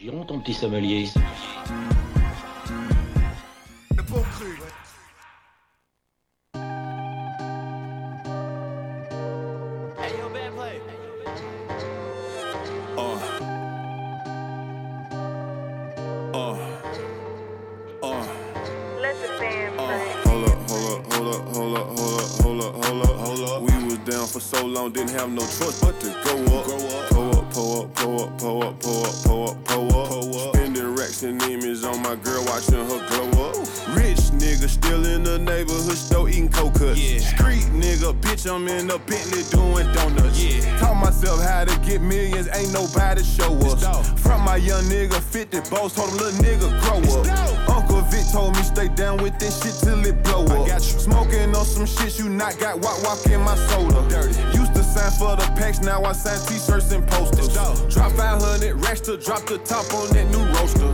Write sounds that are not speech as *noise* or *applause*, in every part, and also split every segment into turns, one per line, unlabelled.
Giron ton petit sommelier.
I sign t-shirts and posters. Drop 500 racks to drop the top on that new roaster.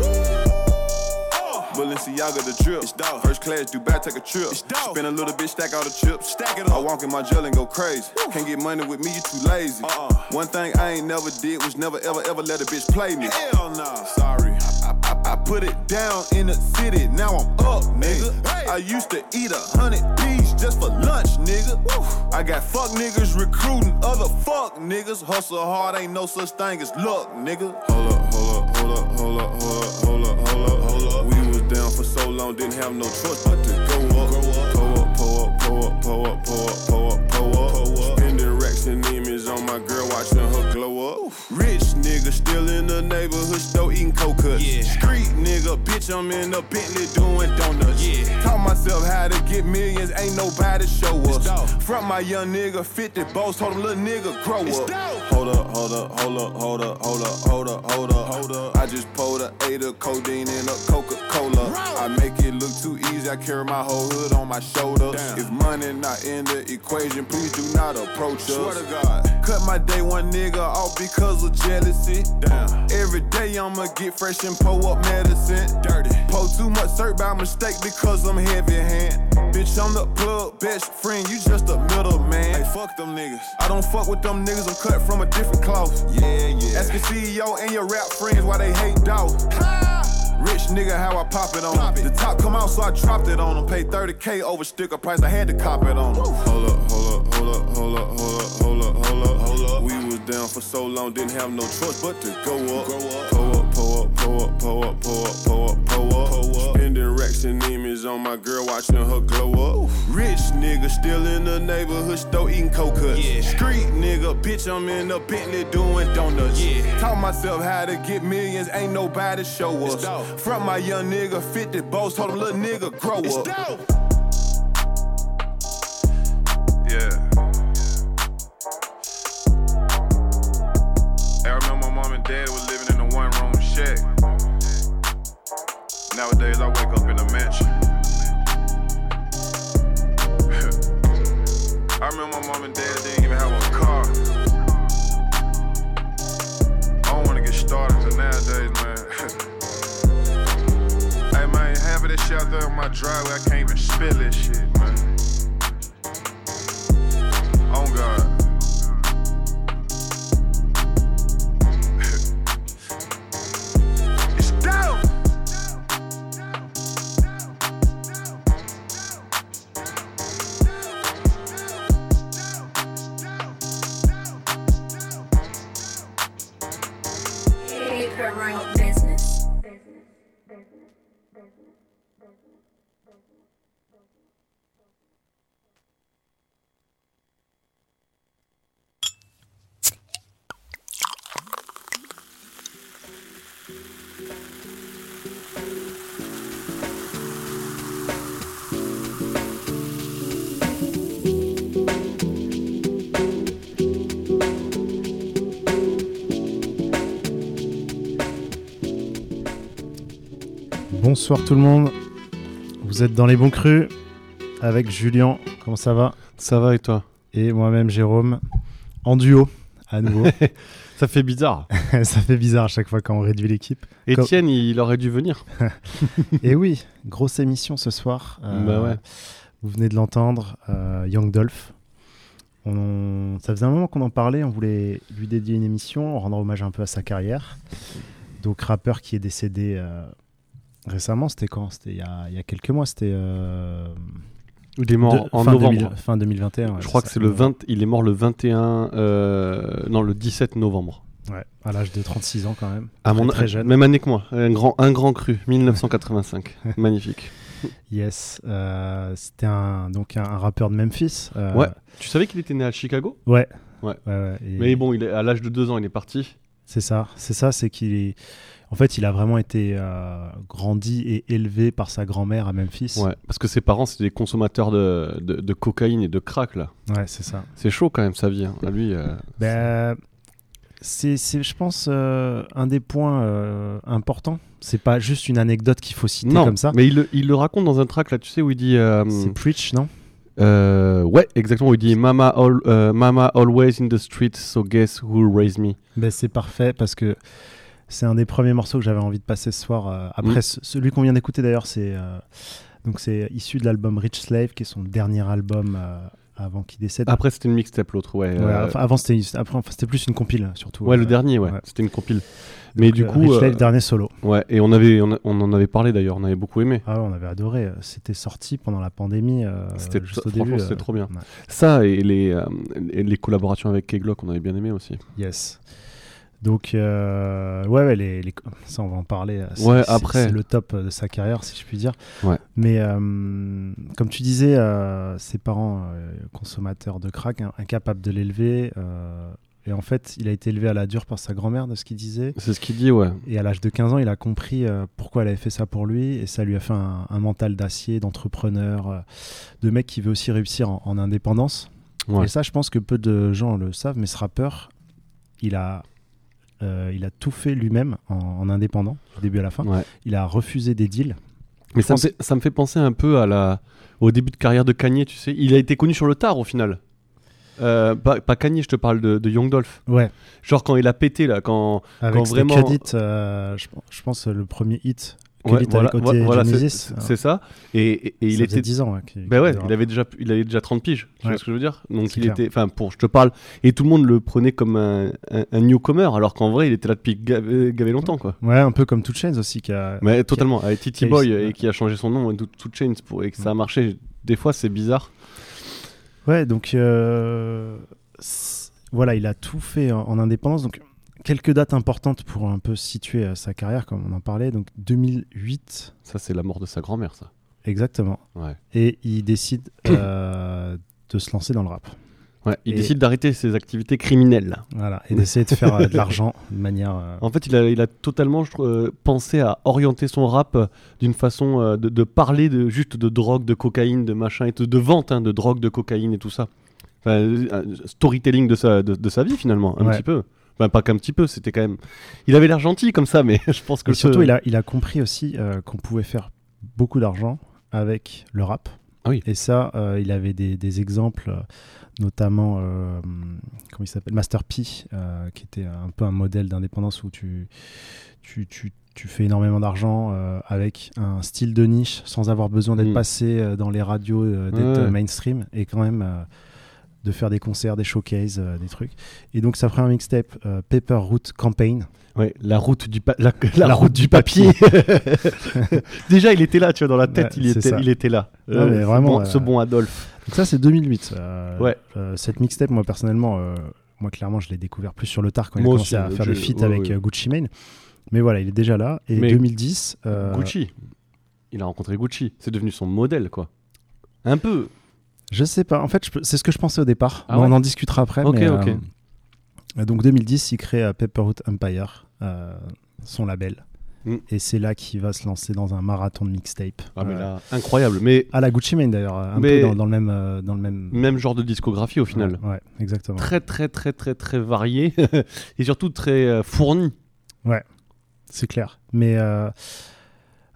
Balenciaga the drip. It's dog. First class, Dubai, take a trip. It's dog. Spend a little bit, stack all the chips. Stack it up. I walk in my jail and go crazy. Can't get money with me, you too lazy. Uh-uh. One thing I ain't never did was never ever ever let a bitch play me. Hell nah. Put it down in the city, now I'm up, nigga. I used to eat a hundred P's just for lunch, nigga. I got fuck niggas recruiting other fuck niggas. Hustle hard, ain't no such thing as luck, nigga. Hold up, hold up, hold up, hold up, hold up, hold up, hold up, hold up. We was down for so long, didn't have no choice but to go up. Pull up, pull up, pull up, pull up, pull up, pull up, pull up. Spending racks and image on my girl, watching her glow up. Rich nigga still in the neighborhood store eating coke cuts. Yeah. Street nigga, bitch, I'm in a Bentley doing donuts. Yeah. Taught myself how to get millions, ain't nobody show us. From my young nigga, 50 boss, told him little nigga grow up. Hold up, hold up, hold up, hold up, hold up, hold up, hold up, hold up. I just pulled a eight of codeine in a Coca-Cola. I make it look too easy, I carry my whole hood on my shoulder. If money not in the equation, please do not approach us. Swear to God. Cut my day one nigga off because of jealousy. Damn. Every day I'ma get fresh and pull up medicine. Dirty. Pull too much syrup by mistake because I'm heavy hand. Bitch, I'm the plug best friend, you just a middleman. Hey, fuck them niggas. I don't fuck with them niggas, I'm cut from a different cloth. Yeah, yeah. Ask your CEO and your rap friends why they hate dogs. Rich nigga, how I pop it on him. The top come out, so I dropped it on him. Paid 30k over sticker price, I had to cop it on him. Hold up, hold up, hold up, hold up, hold up, hold up, hold up, hold up. We was down for so long, didn't have no choice but to go up. Pull up, pull up, pull up, pull up, pull up, pull up, pull up. Spending racks and image on my girl, watching her glow up. Rich nigga, still in the neighborhood store eating coke cuts. Street nigga, bitch, I'm in a Bentley doing donuts. Taught myself how to get millions, ain't nobody show us. From my young nigga, 50 boss, told him little nigga grow up. Yeah. Nowadays, I wake up in a mansion. *laughs* I remember my mom and dad didn't even have a car. I don't wanna get started to nowadays, man. *laughs* hey, man, half of this shit out there on my driveway, I can't even spill this shit,
Bonsoir tout le monde. Vous êtes dans les bons crus avec Julien. Comment ça va?
Ça va et toi?
Et moi-même Jérôme. En duo, à nouveau. *laughs*
Ça fait bizarre. *laughs*
ça fait bizarre à chaque fois quand on réduit l'équipe.
Étienne, il aurait dû venir. *laughs*
Et oui, grosse émission ce soir. Euh,
Bah ouais.
Vous venez de l'entendre, euh, Young Dolph. On- Ça faisait un moment qu'on en parlait, on voulait lui dédier une émission, rendre hommage un peu à sa carrière. donc rappeur qui est décédé euh, récemment, c'était quand? C'était il y, a, il y a quelques mois, c'était euh,
Il est mort
de-
en
fin,
novembre.
2000 fin 2021. ouais,
Je crois que c'est le 20. Il est mort le 21. euh, non, le 17 novembre.
Ouais, à l'âge de 36 ans quand même.
À
Très,
mon
très jeune.
Même année que moi. Un grand, un grand cru. 1985. *laughs* Magnifique.
Yes, euh, c'était un, donc un, un rappeur de Memphis. euh,
Ouais. Tu savais qu'il était né à Chicago?
Ouais.
Ouais.
ouais, et
Mais bon, il est, à l'âge de 2 ans, il est parti.
C'est ça, c'est ça, c'est qu'il est. En fait, il a vraiment été euh, grandi et élevé par sa grand-mère à Memphis.
Ouais. Parce que ses parents, c'est des consommateurs de, de, de cocaïne et de crack, là.
Ouais, c'est ça.
C'est chaud quand même, sa vie. hein. À lui. euh,
Ben, c'est, c'est, je pense, euh, un des points importants. C'est pas juste une anecdote qu'il faut citer
Non,
comme ça.
mais il, le- il le raconte dans un track là, tu sais, où il dit.
C'est Preach, non?
euh, ouais, exactement, il dit Mama, al- euh, Mama always in the street, so guess who raised me?
ben, C'est parfait parce que c'est un des premiers morceaux que j'avais envie de passer ce soir. euh, après, ce- celui qu'on vient d'écouter d'ailleurs, c'est, euh, donc c'est issu de l'album Rich Slave, qui est son dernier album euh, avant qu'il décède.
Après, c'était une mixtape, l'autre, ouais.
Ouais, enfin, avant, c'était, après, enfin, c'était plus une compile, surtout.
ouais, le dernier, ouais.
ouais.
C'était une compile. Mais
Donc,
du coup.
Rich Slave, dernier solo.
ouais, et on, avait, on, a- on en avait parlé d'ailleurs, on avait beaucoup aimé.
Ah ouais, on avait adoré. C'était sorti pendant la pandémie.
C'était
juste au début.
c'était trop bien.
ouais.
Ça et les, et les collaborations avec K-Glock, on avait bien aimé aussi.
Yes. Donc, euh, ouais, ouais, les, les- ça, on va en parler. euh,
Ouais, après.
C'est le top de sa carrière, si je puis dire.
Ouais.
Mais euh, comme tu disais, euh, ses parents, consommateurs de crack, hein, incapables de l'élever. et en fait, il a été élevé à la dure par sa grand-mère, de ce qu'il disait.
C'est ce qu'il dit, ouais.
Et à l'âge de 15 ans, il a compris pourquoi elle avait fait ça pour lui. Et ça lui a fait un, un mental d'acier, d'entrepreneur, de mec qui veut aussi réussir en, en indépendance.
Ouais.
Et ça, je pense que peu de gens le savent, mais ce rappeur, il a, euh, il a tout fait lui-même en, en indépendant, du début à la fin.
Ouais.
Il a refusé des deals.
Mais ça me, fait, ça me fait penser un peu à la, au début de carrière de Kanye, tu sais. Il a été connu sur le tard au final. Euh, pas, pas Kanye, je te parle de, de Young Dolph.
Ouais.
Genre quand il a pété là, quand.
Avec
Quand vraiment-
It, euh, je, je pense le premier hit.
Ouais, voilà,
OT
voilà, c'est-
Genesis.
c'est ça. Et, et- et il
ça
était.
faisait 10 ans. ouais, qu'il-
Ben ouais, il avait déjà, il avait déjà 30 piges. Tu vois ce que je veux dire? Donc il
clair.
était, enfin pour, je te parle, et tout le monde le prenait comme un, un, un newcomer, alors qu'en vrai il était là depuis gavé, gavé longtemps quoi.
Ouais, un peu comme Two Chainz aussi. Qui a...
Mais totalement, avec Titi
qui a
Boy et qui a changé son nom, tout, tout Chains pour et que ça a marché. Des fois c'est bizarre.
Ouais, donc euh, voilà, il a tout fait en, en indépendance. Donc quelques dates importantes pour un peu situer euh, sa carrière, comme on en parlait. Donc 2008,
Ça c'est la mort de sa grand-mère ça.
exactement.
Ouais.
Et il décide euh, *coughs* de se lancer dans le rap.
Ouais, il
Et-
décide d'arrêter ses activités criminelles.
Voilà, et d'essayer de faire euh, de l'argent *laughs* de manière. euh,
En fait, il a, il a totalement je trouve, euh, pensé à orienter son rap d'une façon de, de parler de, juste de drogue, de cocaïne, de machin, et de, de vente hein, de drogue, de cocaïne et tout ça. Enfin, storytelling de sa, de, de sa vie finalement, un
Ouais.
petit peu. Enfin, pas qu'un petit peu, c'était quand même. Il avait l'air gentil comme ça, mais *laughs* je pense que
Et surtout,
ce-
il a, il a compris aussi euh, qu'on pouvait faire beaucoup d'argent avec le rap.
Ah oui.
Et ça, euh, il avait des, des exemples, euh, notamment, euh, comment il s'appelle Master P, qui était un peu un modèle d'indépendance où tu, tu, tu, tu fais énormément d'argent avec un style de niche sans avoir besoin d'être
Mm.
passé dans les radios, d'être
Ouais.
mainstream et quand même de faire des concerts, des showcases, euh, des trucs. Et donc, sa première mixtape, euh, Paper Route Campaign,
Ouais, la route du, pa- la, la route du papier. *laughs* Déjà, il était là, tu vois, dans la tête,
Ouais,
il, était,
ça.
il était là.
Non, mais
ce
vraiment,
bon-
euh,
ce bon Adolphe.
Donc ça, c'est 2008. euh,
Ouais.
euh, cette mixtape, moi, personnellement, euh, moi, clairement, je l'ai découvert plus sur le tard quand il a
Moi
commencé
aussi,
à
euh,
faire des feats
ouais,
avec
ouais.
euh, Gucci Mane. Mais voilà, il est déjà là. Et
Mais
2010... euh,
Gucci. Il a rencontré Gucci. C'est devenu son modèle, quoi. Un peu.
Je sais pas. En fait, c'est ce que je pensais au départ.
Ah
Mais
ouais
on en discutera après.
Ok,
mais,
ok.
euh, donc 2010, il crée euh, Pepperwood Empire, euh, son label.
Mm.
Et c'est là qu'il va se lancer dans un marathon de mixtape.
Ah, mais
Euh,
là, incroyable. Mais
À la Gucci Mane d'ailleurs, un
Mais-
peu dans, dans le même, euh, dans le même.
même genre de discographie au final.
Ouais, ouais, exactement.
Très, très, très, très, très varié. *laughs* et surtout très euh, fourni.
C'est clair. Mais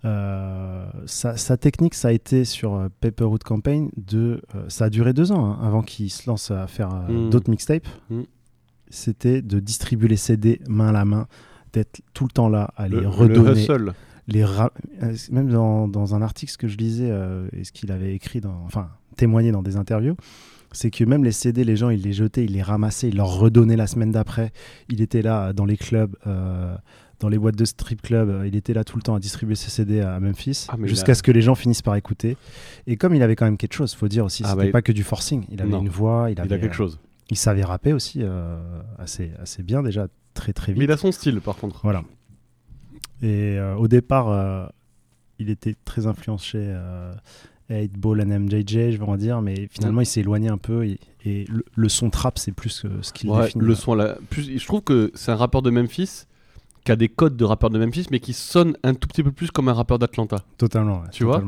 euh, sa, sa technique, ça a été sur euh, Paperwood Campaign, de, euh, ça a duré deux ans hein, avant qu'il se lance à faire euh,
Mm.
d'autres mixtapes.
Mm.
C'était de distribuer les CD main à la main, d'être tout le temps là à les
Le, le
redonner. les même dans, dans un article que je lisais et ce qu'il avait écrit, dans, enfin témoigné dans des interviews, c'est que même les CD, les gens, ils les jetaient, ils les ramassaient, ils leur redonnaient la semaine d'après. Il était là dans les clubs, dans les boîtes de strip club. euh, Il était là tout le temps à distribuer ses CD à Memphis,
Ah, mais
jusqu'à
a-
ce que les gens finissent par écouter. Et comme il avait quand même quelque chose, faut dire aussi,
Ah,
c'était
bah,
pas que du forcing. Il avait
Non.
une voix, il,
Il
avait,
a quelque
euh,
chose.
Il savait rapper aussi euh, assez, assez bien déjà, très très
Mais
vite.
il a son style, par contre.
Voilà. Et euh, au départ, euh, il était très influencé euh, 8 Ball and MJJ, je vais en dire, mais finalement, il s'est éloigné un peu. Et, et le, le son trap, c'est plus que ce qu'il
Ouais,
définit.
le son, là, plus, je trouve que c'est un rappeur de Memphis qui a des codes de rappeur de Memphis, mais qui sonne un tout petit peu plus comme un rappeur d'Atlanta.
Totalement. ouais,
Tu vois
ouais.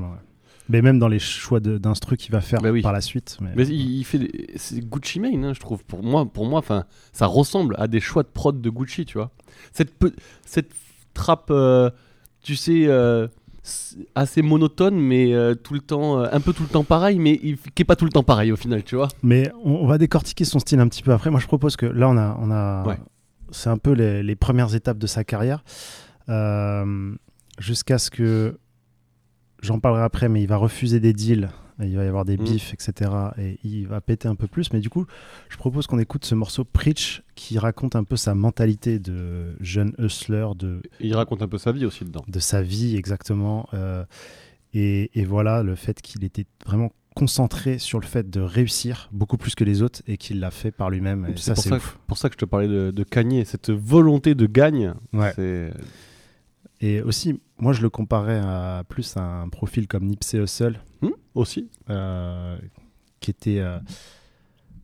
Mais même dans les choix d'instru qu'il va faire
Bah oui.
par la suite. Mais,
Mais il, il fait, des- c'est Gucci Mane, hein, je trouve. Pour moi, pour moi, enfin, ça ressemble à des choix de prod de Gucci, tu vois. Cette pe- cette trappe, euh, tu sais, euh, assez monotone, mais euh, tout le temps, euh, un peu tout le temps pareil, mais il- qui est pas tout le temps pareil au final, tu vois.
Mais on, on va décortiquer son style un petit peu après. Moi, je propose que là, on a, on a,
Ouais.
C'est un peu les, les premières étapes de sa carrière, euh, jusqu'à ce que j'en parlerai après, mais il va refuser des deals. Il va y avoir des
Mm.
bifs, etc. Et il va péter un peu plus. Mais du coup, je propose qu'on écoute ce morceau Preach qui raconte un peu sa mentalité de jeune hustler, de,
Il raconte un peu sa vie aussi dedans.
de sa vie exactement. euh, et, et voilà, le fait qu'il était vraiment concentré sur le fait de réussir beaucoup plus que les autres et qu'il l'a fait par lui-même. Et ça,
pour
c'est
ça,
ouf.
pour ça que je te parlais de, de Kanye, cette volonté de gagne.
Ouais. Et aussi, moi, je le comparais à, plus à un profil comme Nipsey Hussle,
Hmm, aussi.
euh, qui était euh,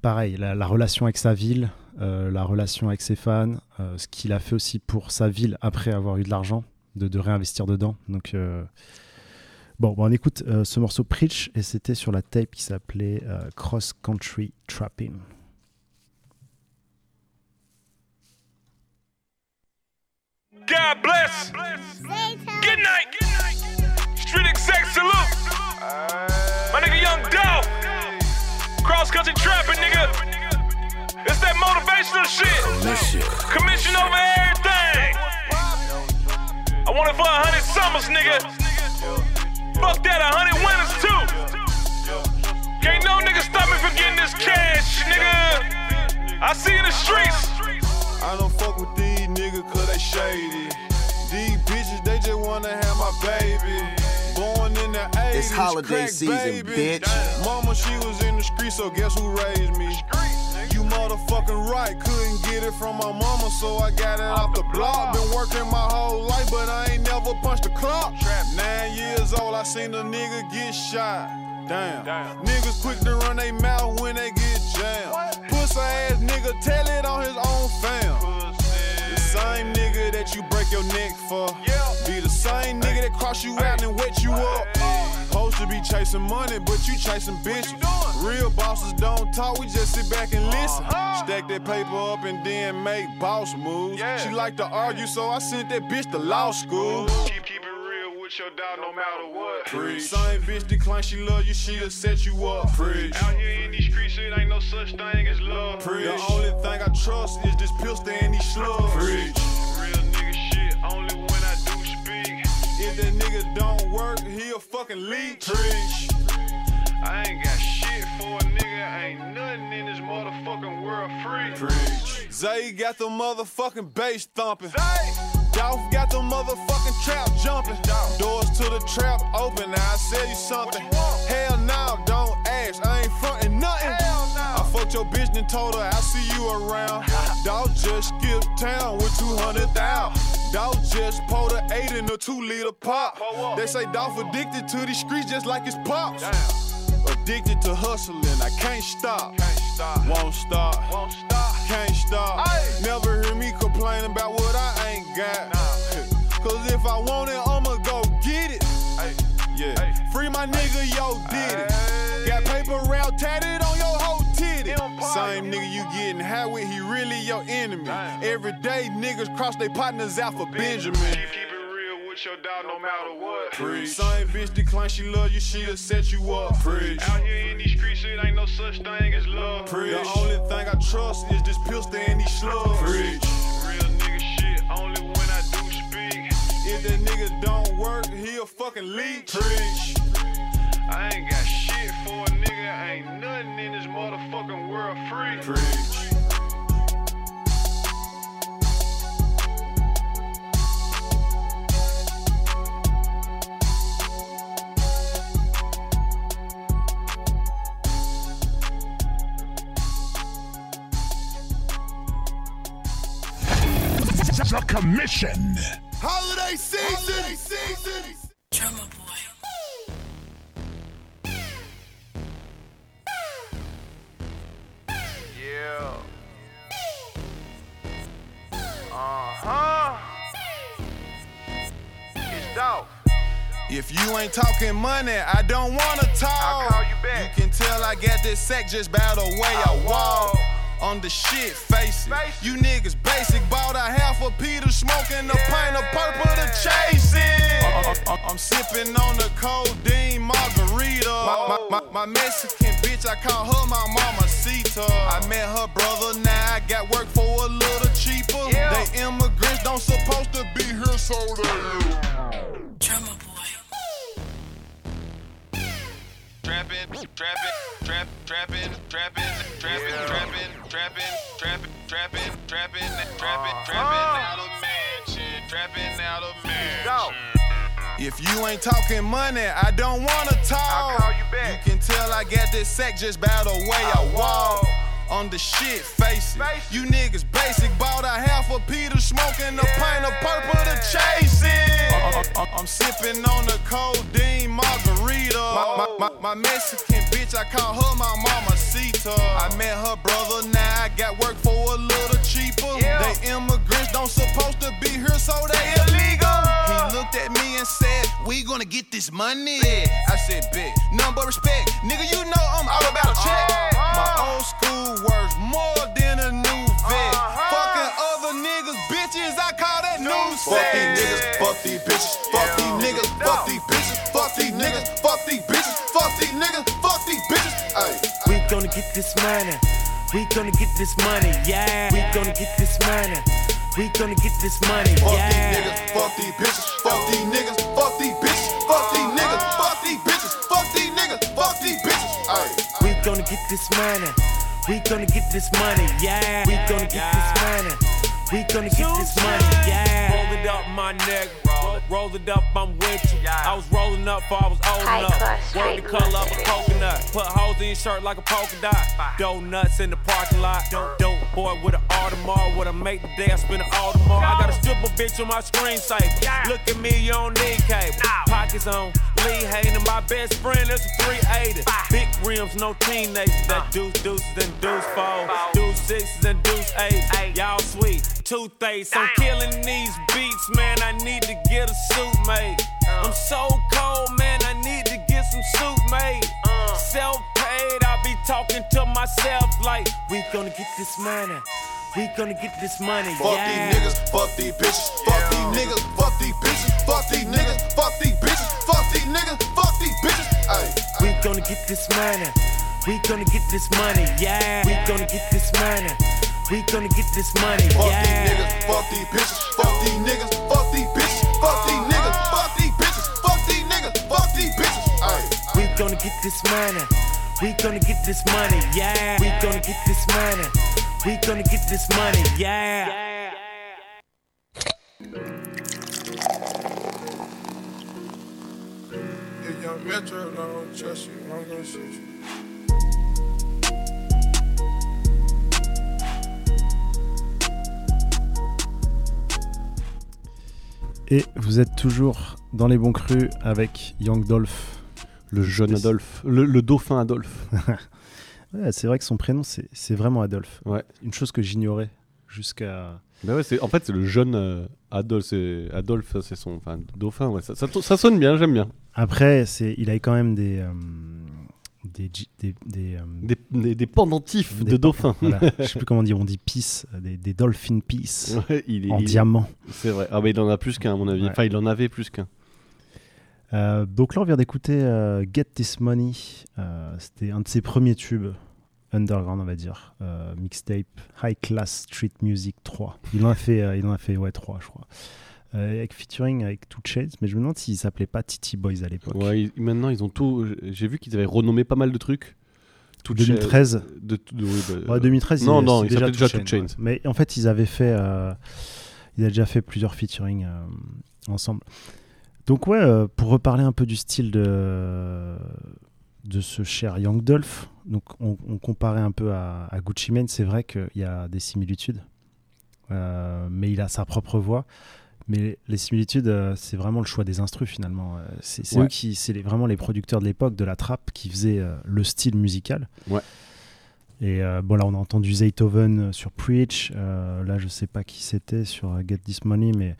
pareil, la, la relation avec sa ville, euh, la relation avec ses fans, ce qu'il a fait aussi pour sa ville après avoir eu de l'argent, de, de réinvestir dedans. Donc, bon, bon, on écoute euh, ce morceau Preach et c'était sur la tape qui s'appelait euh, Cross Country Trapping.
God bless. Good night. Street exec salute. My nigga Young Dolph. Cross country trapping, nigga. It's that motivational shit. Commission over everything. I want it for a hundred summers, nigga. Fuck that, a hundred winners too. Can't no nigga stop me from getting this cash, nigga. I see in the streets.
I don't fuck with these niggas cause they shady. These bitches, they just wanna have my baby. Born in the 80s,
It's holiday
crack
season,
baby.
bitch.
Mama, she was in the street, so guess who raised me? You motherfucking right, couldn't get it from my mama, so I got it off the block. Been working my whole life, but I ain't never punched a clock. Nine years old, I seen a nigga get shot. Damn. Niggas quick to run they mouth when they get jammed. Pussy ass nigga, tell it on his own fam. The same nigga that you break your neck for. Be the same nigga that cross you out and wet you up. Supposed to be chasing money, but you chasing bitches. Real bosses don't talk, we just sit back and listen. Stack that paper up and then make boss moves. She like to argue, so I sent that bitch to law school.
Keep, keep it real with your dog no matter what.
Preach. Same bitch decline, she love you, she'll set you up. Preach.
Out here in these streets, it ain't no such thing as love.
Preach. The only thing I trust is this pistol and these slugs. Preach.
Real nigga shit, only when I do speak.
If that nigga don't work, he a fucking leech. Preach.
I ain't got shit for a nigga, ain't nothing in this motherfucking world free.
Preach. Zay got the motherfucking bass thumping. Dolph got the motherfucking trap jumping. Doors to the trap open. Now I sell you something. Hell no, don't ask. I ain't frontin' nothing. I fucked your bitch and told her I'll see you around. *laughs* Dog just skipped town with 200,000. Dog just pulled a 8 in a 2 liter pop. They say Dolph addicted to these streets just like his pops. Addicted to hustling, I can't stop. Won't stop.
Won't stop.
Can't stop. Never hear me complain about what I ain't got. Cause if I want it, I'ma go get it. Yeah. Free my nigga, yo, did it. Got paper round tatted on your whole titty. Same nigga you getting high with, he really your enemy. Every day niggas cross their partners out for Benjamin.
Keep, keep it real with your dog no matter what.
Same bitch decline, she love you, she'll set you up. Preach.
Out here in these streets, it ain't no such thing as love. Preach.
The only thing I trust is this pistol and these slugs. Preach.
Real nigga shit, only when I do speak.
If that nigga don't work, he a fucking leech. Preach.
I ain't got shit for a nigga, ain't nothing in this motherfucking world free.
Preach.
The commission.
Holiday season.
Drummer boy.
Yeah. Uh huh. It's dog.
If you ain't talking money, I don't wanna talk.
I'll call you back.
You can tell I got this sack just by the way I,
I
walk.
walk.
On the shit, face it. You niggas basic. Bought a half a Peter smoking a pint of purple to chase it. I- I- I'm sipping on the codeine margarita. My, my, my, my Mexican bitch, I call her my mama Cita. I met her brother, now I got work for a little cheaper.
Yeah.
They immigrants don't supposed to be here, so they.
Drummer
Trapping, trapping, trap, trapping, trapping, trapping, trapping, trapping, trapping, trapping, trapping, trapping, uh-huh. trapping out of mansion, trapping out of mansion.
If you ain't talking money, I don't wanna talk.
I'll call you back.
You can tell I got this sack just by the way I,
I
walk. On the shit, face it. You niggas basic. Bought a half a Peter smoking a pint of purple to chase it. I- I- I'm sipping on the codeine margarita. My, my, my, my Mexican bitch, I call her my mama Sita. I met her brother, now I got work for a little cheaper.
Yeah.
They immigrants don't supposed to be here, so they illegal. He looked at me and said, We gonna get this money. I said, Bet, none but respect. Nigga, you know I'm all about a check. My old school words more than a new vet.
Uh-huh.
Fucking other niggas, bitches, I call that new
Fuck
set.
these niggas,
fuck these bitches, fuck these niggas, fuck these bitches, fuck these niggas, fuck these bitches, fuck these niggas, fuck these bitches. Ay.
We gonna get this money. We gonna get this money, yeah. We gonna get this money. We gonna get this money, yeah.
Fuck these niggas, fuck these bitches, fuck these niggas, fuck these bitches, fuck these niggas, fuck these bitches, fuck these niggas, fuck these bitches. Ay.
We gonna get this money. We gonna get this money, yeah. We gonna get this money. We gonna get this money, yeah.
Roll it up, my nigga. Roll, roll it up, I'm with you. I was rolling up before I was old enough.
class
the color of a coconut. Put holes in your shirt like a polka dot. Donuts in the parking lot. Dope boy with an Audemars. What I make today, I spend an Audemars. I got a stripper bitch on my screensaver. Look at me, you don't need cable. Pockets on. Lee Hayden, my best friend, that's a 380. Big rims, no teenagers. That deuce deuces and deuce four. Deuce sixes and deuce eight. Y'all sweet. Toothpaste. I'm killing these beats, man. I need to get a suit made. I'm so cold, man. I need to get some suit made. Self paid, I be talking to myself like,
We gonna get this money. We gonna get this money,
Fuck
yeah.
these niggas, fuck these bitches, fuck these niggas, fuck these bitches, fuck these niggas, fuck these bitches, fuck these niggas, fuck these bitches. Ay.
We gonna get this money. We gonna get this money, yeah. We gonna get this money. We gonna get this money,
Fuck these niggas, fuck these bitches, fuck these niggas, fuck these bitches, fuck these
gonna get this money. We gonna get this money, yeah. We gonna get this money. We gonna get this money, yeah.
If young Metro don't trust you, I'm gonna shoot you.
Et vous êtes toujours dans les bons crus avec Young Dolph.
Le jeune Adolphe. Le, le dauphin Adolphe. *laughs*
Ouais, c'est vrai que son prénom, c'est vraiment Adolphe.
Ouais.
Une chose que j'ignorais jusqu'à.
Bah ouais, c'est, en fait, c'est le jeune euh, Adolphe. C'est, Adolphe, c'est son. Enfin, dauphin, ouais. Ça, ça, ça sonne bien, j'aime bien.
Après, c'est- il a quand même des. euh, des, gi- des, des, euh,
Des, des, des pendentifs de dauphin.
voilà, *laughs* je sais plus comment dire, on dit peace, des, des dolphin peace
Ouais, il est,
en
il-
diamant.
C'est vrai. Ah, bah il en a plus qu'un, à mon avis.
Ouais.
Enfin, il en avait plus qu'un.
Euh, donc là, on vient d'écouter euh, Get This Money. Euh, C'était un de ses premiers tubes underground, on va dire. Mixtape High Class Street Music 3. Il en a fait, il en a fait ouais, 3, je crois. Avec featuring avec Two Chainz, mais je me demande s'il s'appelait pas Titi Boys à l'époque.
Ouais, maintenant, ils ont tout. J'ai vu qu'ils avaient renommé pas mal de trucs. Tout
2013.
De, de- oui, bah,
Ouais, 2013,
Non,
il,
non, il s'appelait déjà
Two ouais. Mais en fait, ils avaient fait. ils avaient déjà fait plusieurs featuring ensemble. Donc, ouais, euh, pour reparler un peu du style de, de ce cher Young Dolph, donc on, on comparait un peu à, à Gucci Mane, c'est vrai qu'il y a des similitudes. euh, mais il a sa propre voix. Mais les similitudes, euh, c'est vraiment le choix des instrus finalement. C'est
Ouais.
eux qui, c'est vraiment les producteurs de l'époque de la trappe qui faisaient le style musical.
Ouais.
Et bon là, on a entendu Zaytoven sur Preach. Là, je sais pas qui c'était sur Get This Money, mais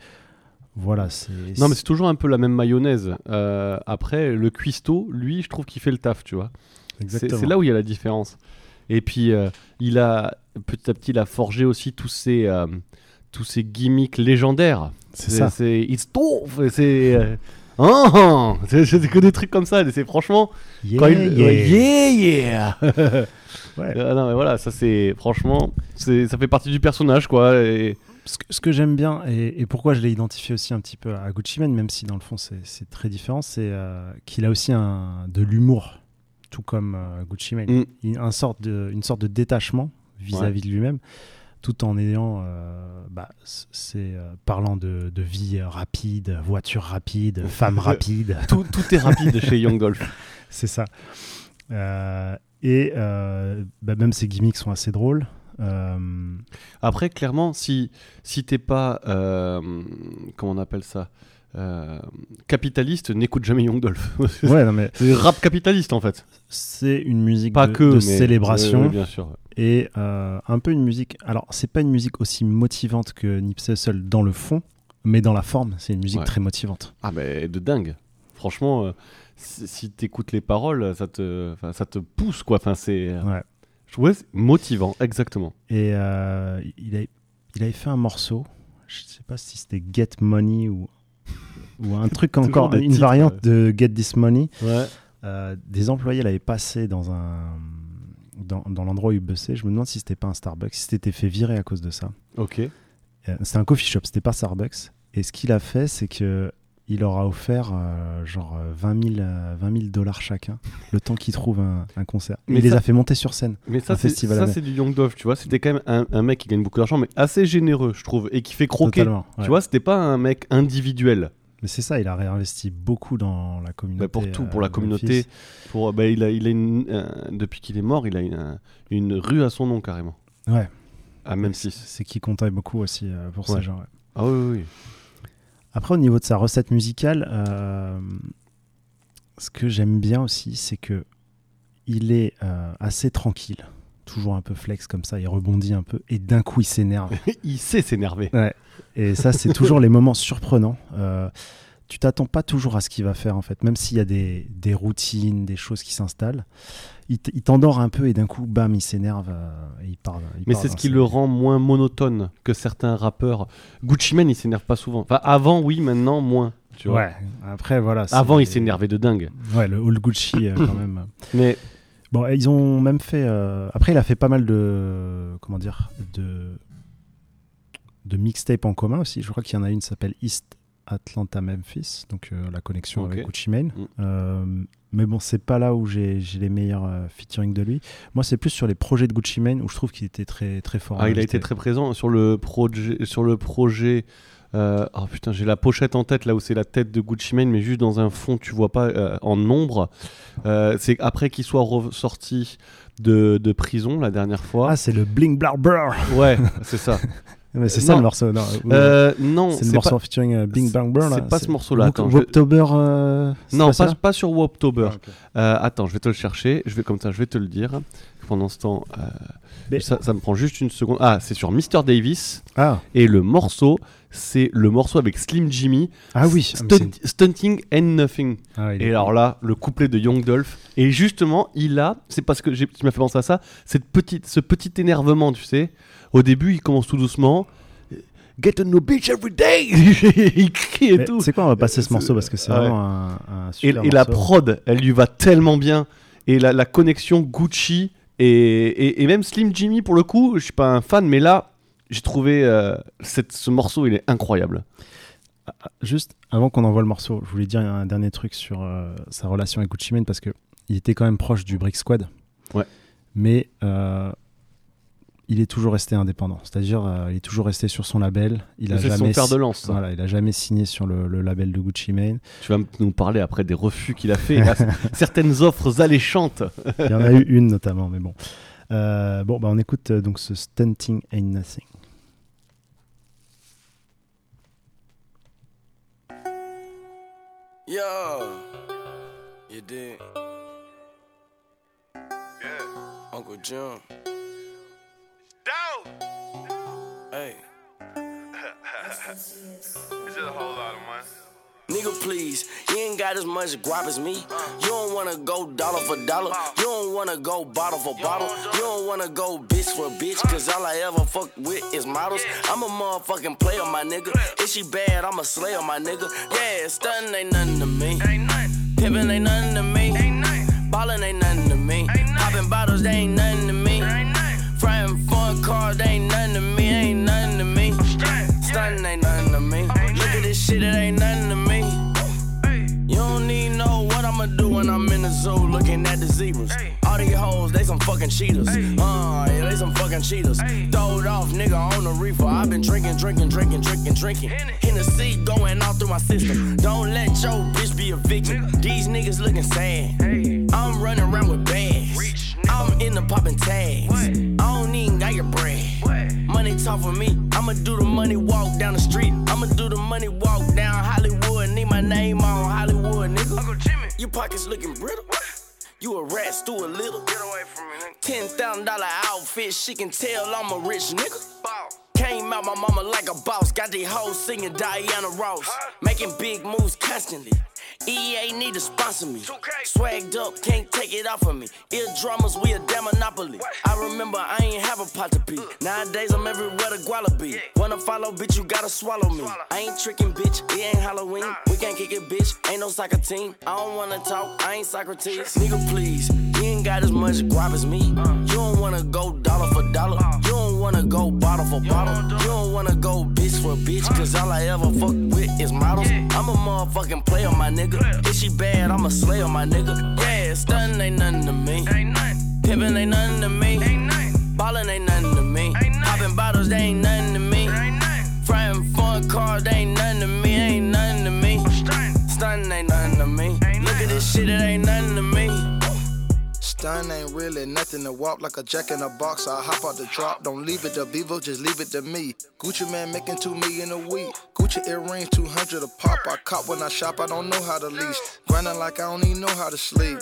voilà, c'est.
Non, mais c'est toujours un peu la même mayonnaise. Euh, après, le cuistot, lui, je trouve qu'il fait le taf, tu vois. C'est
exactement.
c'est là où il y a la différence. Et puis, euh, il a petit à petit, il a forgé aussi tous ces, euh, tous ces gimmicks légendaires.
C'est ça.
C'est It's tough. C'est. Oh, c'est que des trucs comme ça. C'est franchement.
Yeah,
il-
yeah.
yeah, yeah. *laughs*
Ouais.
Non, mais voilà, ça c'est. Franchement, ça fait partie du personnage, quoi. Et...
Ce que, ce que j'aime bien et, et pourquoi je l'ai identifié aussi un petit peu à Gucci Mane, même si dans le fond c'est très différent, c'est euh, qu'il a aussi un, de l'humour, tout comme euh, Gucci Mane.
Mm.
Il a un sorte de, une sorte de détachement vis-à-vis de lui-même, tout en ayant, euh, bah, c'est parlant de, de vie rapide, voiture rapide, *laughs* femme rapide. *laughs*
Tout, tout est rapide chez Young Dolph. *laughs*
C'est ça. Et bah, même ses gimmicks sont assez drôles. Euh,
Après, clairement, si, si t'es pas. euh, comment on appelle ça euh, Capitaliste, n'écoute jamais Young Dolph. *laughs*
ouais, non, mais
c'est rap capitaliste en fait.
c'est une musique
Pas
de,
que.
de
mais-
célébration.
Oui, oui, bien sûr.
et un peu une musique. Alors, c'est pas une musique aussi motivante que Nipsey Hussle dans le fond, mais dans la forme, c'est une musique
Ouais.
très motivante.
Ah, mais de dingue. Franchement, si, t'écoutes les paroles, ça te, ça te pousse quoi. Enfin, c'est.
Ouais.
Ouais, c'est motivant, exactement.
Et euh, il, a, il avait fait un morceau, je sais pas si c'était Get Money ou, ou un *laughs* truc encore, une
titres,
variante de Get This Money.
Ouais.
Euh, des employés l'avaient passé dans un. Dans, dans l'endroit où il bossait, je me demande si c'était pas un Starbucks, si c'était fait virer à cause de ça.
Ok.
Euh, C'était un coffee shop, c'était pas Starbucks. Et ce qu'il a fait, c'est que il leur a offert euh, genre euh, 20 000 euh, 20 000 dollars chacun, le temps qu'ils trouvent un, un concert.
Mais
il les a fait monter sur scène.
Mais ça, c'est ça, du Young Dolph, tu vois. C'était quand même un, un mec qui gagne beaucoup d'argent, mais assez généreux, je trouve, et qui fait croquer.
Ouais.
Tu vois, c'était pas un mec individuel.
Mais c'est ça, il a réinvesti beaucoup dans la communauté.
Bah, pour tout,
euh,
pour la communauté. Pour, bah, il a, il a une, euh, depuis qu'il est mort, il a une, une rue à son nom carrément.
Ouais.
À
C'est
Memphis.
c'est qui comptait beaucoup aussi pour
Ouais.
ces gens. ouais.
Ah oui, oui, oui.
Après, au niveau de sa recette musicale, euh, ce que j'aime bien aussi, c'est que il est euh, assez tranquille, toujours un peu flex comme ça, il rebondit un peu, et d'un coup il s'énerve. *laughs*
il sait s'énerver.
Et ça, c'est toujours les moments surprenants. Euh, tu t'attends pas toujours à ce qu'il va faire, en fait, même s'il y a des, des routines, des choses qui s'installent. Il t'endort un peu et d'un coup, bam, il s'énerve euh, et il part. il
Mais c'est ce qui le rend moins monotone que certains rappeurs. Gucci Mane, il s'énerve pas souvent. Enfin, avant, oui, maintenant, moins. Tu vois.
Ouais, après, voilà.
Avant, il s'énervait de dingue.
Ouais, le Old Gucci, euh, quand même. *laughs*
Mais
Bon, ils ont même fait. euh, Après, il a fait pas mal de. Comment dire De. De mixtapes en commun aussi. Je crois qu'il y en a une qui s'appelle East Atlanta Memphis, donc euh, la connexion avec Gucci Mane.
Mm.
Euh, mais bon, c'est pas là où j'ai les meilleurs euh, featuring de lui. Moi, c'est plus sur les projets de Gucci Mane où je trouve qu'il était très, très fort.
ah, il a été très présent sur le projet. Sur le projet euh, oh putain, j'ai la pochette en tête là où c'est la tête de Gucci Mane, mais juste dans un fond, tu vois pas en nombre. C'est après qu'il soit ressorti de, de prison la dernière fois.
Ah, c'est le Bling Blar Brr
ouais, c'est ça. *laughs*
Mais c'est ça
Non.
le morceau. Non,
Euh, non,
c'est le morceau
pas,
featuring euh, Bling Blang Brr. là.
c'est pas ce morceau-là, attends,
Woptober. euh,
non, pas, sur Woptober.
Ah.
Euh, attends, je vais te le chercher. Je vais comme ça, je vais te le dire. Pendant ce temps, euh,
Mais-
ça, ça me prend juste une seconde. Ah, c'est sur Mr Davis
Ah,
et le morceau, c'est le morceau avec Slim Jimmy.
ah oui. Ah,
Stunt- Stunting and Nothing.
ah,
Et alors là, le couplet de Young Dolph. Et justement, il a, c'est parce que j'ai- tu m'as fait penser à ça, cette petite, ce petit énervement, tu sais. Au début, il commence tout doucement. Get to know bitch every day. *laughs* il crie et
Mais
tout.
C'est quoi, on va passer ce
C'est-
morceau parce que c'est vraiment un, un
Et,
super
et la
morceau.
prod, elle lui va tellement bien. Et la, la connexion Gucci et, et, et même Slim Jimmy, pour le coup, je suis pas un fan, mais là, j'ai trouvé euh, cette- ce morceau, il est incroyable.
Juste avant qu'on envoie le morceau, je voulais dire un dernier truc sur euh, sa relation avec Gucci Mane parce que il était quand même proche du Brick Squad.
Ouais.
Mais euh, il est toujours resté indépendant. C'est-à-dire, il est toujours resté sur son label. Il a
C'est son
jamais
fer de lance. ça.
Voilà, il a jamais signé sur le, le label de Gucci Mane.
Tu vas nous parler après des refus qu'il a fait, à *laughs* certaines offres alléchantes.
Il y en a eu une notamment, mais bon. Euh, bon, bah on écoute euh, donc ce Stunting Ain't Nothing.
Yeah. You did.
Yeah.
Uncle Jim.
Dope.
Hey. *laughs*
It's just a whole lot of money.
Nigga, please, you ain't got as much guap as me. You don't wanna go dollar for dollar. You don't wanna go bottle for bottle. You don't wanna go bitch for bitch. Cause all I ever fuck with is models. I'm a motherfucking player, my nigga. If she bad, I'm a slayer, my nigga. Yeah, stunning ain't nothing to me. Pimpin' ain't nothing to me. Ballin' ain't nothing to me. Poppin' bottles, they ain't nothing to me. Frying fun cars, they ain't nothing to me. All these hoes, they some fucking cheaters. Uh, yeah, they some fucking cheaters. Throwed off, nigga, on the reefer. i been drinking, drinking, drinking, drinking, drinking. Hennessy going all through my system. Don't let your bitch be a victim. These niggas looking sad. I'm running around with bags. I'm in the popping tags. I don't even got your bread. Money talk for me. I'ma do the money walk down the street. I'ma do the money walk down Hollywood. Need my name on Hollywood, nigga.
Uncle Jimmy.
Your pockets looking brittle. You a rat, stew a little.
Get away from me, nigga.
Ten thousand dollar outfit, she can tell I'm a rich nigga.
Ball.
Came out my mama like a boss, got these hoes singing Diana Ross, making big moves constantly. EA need to sponsor me.
2K.
Swagged up, can't take it off of me. Ear drummers, we a damn monopoly. I remember I ain't have a pot to pee. Nowadays I'm everywhere to guala be. Wanna follow, bitch, you gotta swallow me. I ain't tricking, bitch, it ain't Halloween. We can't kick it, bitch, ain't no soccer team. I don't wanna talk, I ain't Socrates. Nigga, please, you ain't got as much guap as me. You don't wanna go dollar for dollar. You don't wanna go bottle for bottle. You don't wanna go bitch bitch, cause all I ever fuck with is models. I'm a motherfucking player, my nigga. If she bad, I'm a slayer, my nigga. Yeah, stunning ain't nothing to me.
Ain't nothing.
Pimpin' ain't nothing to me.
Ain't nothing.
Ballin' ain't nothing to me. Poppin' bottles, they ain't nothing to me. Frying fun cars, they ain't nothing to me. Ain't nothing to me.
Stunning.
Ain't nothing to me. Look at this shit, it ain't nothing to me.
Stun ain't really nothing to walk like a jack in a box. I hop out the drop. Don't leave it to Bevo, just leave it to me. Gucci man making two million a week. Gucci earrings, 200 a pop. I cop when I shop, I don't know how to lease. Grinding like I don't even know how to sleep.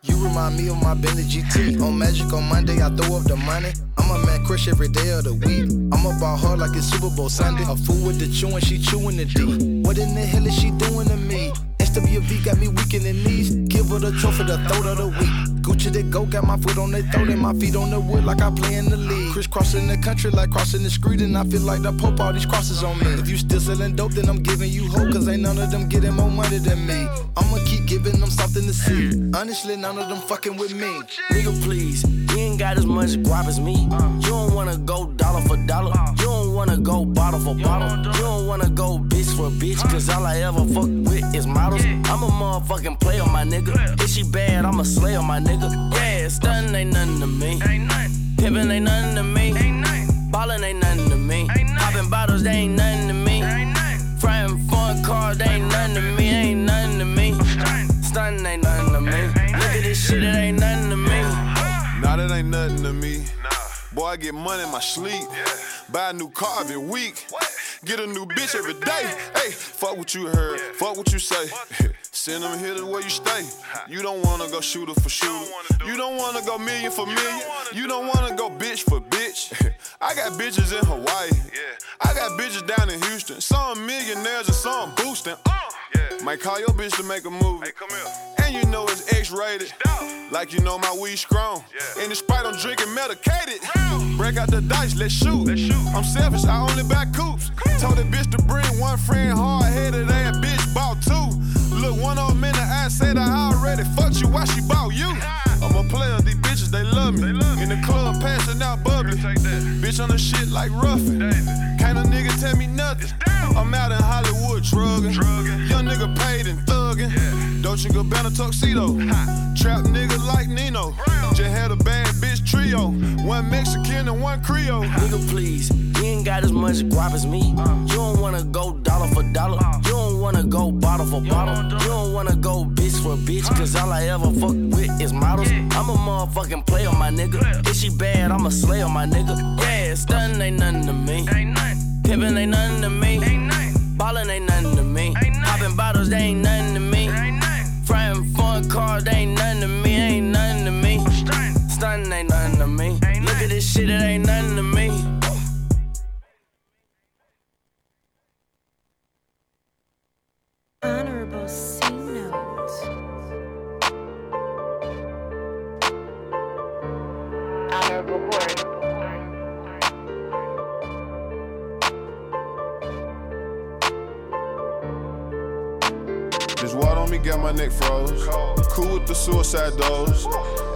You remind me of my Bentley GT. On Magic on Monday, I throw up the money. I'm a man crush every day of the week. I'm about her like it's Super Bowl Sunday. A fool with the chewing, she chewing the D. What in the hell is she doing to me? SWV got me weak in the knees. Give her the trophy, the throat of the week. Gucci they go, got my foot on their throat and my feet on the wood like I play in the league. Crisscrossing the country like crossing the street, and I feel like the Pope, all these crosses on me. If you still selling dope, then I'm giving you hope, cause ain't none of them getting more money than me. I'ma keep giving them something to see. Honestly, none of them fucking with me.
Nigga, please, got as much guap as me. You don't wanna go dollar for dollar. You don't wanna go bottle for bottle. You don't wanna go bitch for bitch, cause all I ever fuck with is models. I'm a motherfucking player, my nigga. If she bad, I'm a slayer, my nigga. Yeah, stunning ain't nothing to me. Pimpin' ain't nothing to me. Ballin' ain't nothing to me. Poppin' bottles, they ain't nothing to me. Frying fun cars, they ain't nothing to me. Ain't nothing to me. Stunning ain't nothing to me. Look at this shit, it ain't nothing to me.
Nah, that ain't nothing to me.
Nah.
Boy, I get money in my sleep. Buy a new car every week. Get a new bitch every day. Hey, fuck what you heard. Fuck what you say. *laughs* Send them here to where you stay. You don't wanna go shooter for shooter. You don't wanna go million for million. You don't wanna go bitch for bitch. *laughs* I got bitches in Hawaii. I got bitches down in Houston. Some millionaires and some boosting.
Yeah.
Might call your bitch to make a movie.
Hey, come here.
And you know it's X-rated. Like you know my weed strong.
Yeah.
And despite I'm drinking medicated. Break out the dice, let's shoot.
Let's shoot.
I'm selfish, I only buy coops. Told that bitch to bring one friend, hard headed ass bitch bought two. Look, one of them in the eye said I already fucked you, why she bought you? I'm a player, these bitches, they love me. In the club, passing out bubbly.
Take that.
Bitch on the shit like Ruffin.
David.
Can't a nigga tell me nothing.
down.
I'm out in Hollywood drugging.
Drugging.
Young nigga paid and thugging.
Yeah.
Dolce Gabbana tuxedo. Trap nigga like Nino. Just had a bad bitch trio. One Mexican and one Creole.
Nigga, please, you ain't got as much guap as me. You don't wanna go dollar for dollar. You don't wanna go bottle for bottle. You don't wanna go bitch for bitch, cause all I ever fuck with is models. I'm a motherfucking player, my nigga. If she bad, I'm a slayer, my nigga. Yeah, stunning ain't nothing to me.
Ain't nothing.
Pimpin' ain't nothing to me.
Ain't nothing.
Ballin' ain't nothing to me.
Ain't nothing.
Bottles, they ain't nothing to me. Frying foreign cars, they ain't nothing to me. Ain't nothing to me. Stunning ain't nothing to me. Look at this shit, it ain't nothing to me.
Honorable C note.
Honorable Court.
This water on me got my neck froze. Cool with the suicide dose.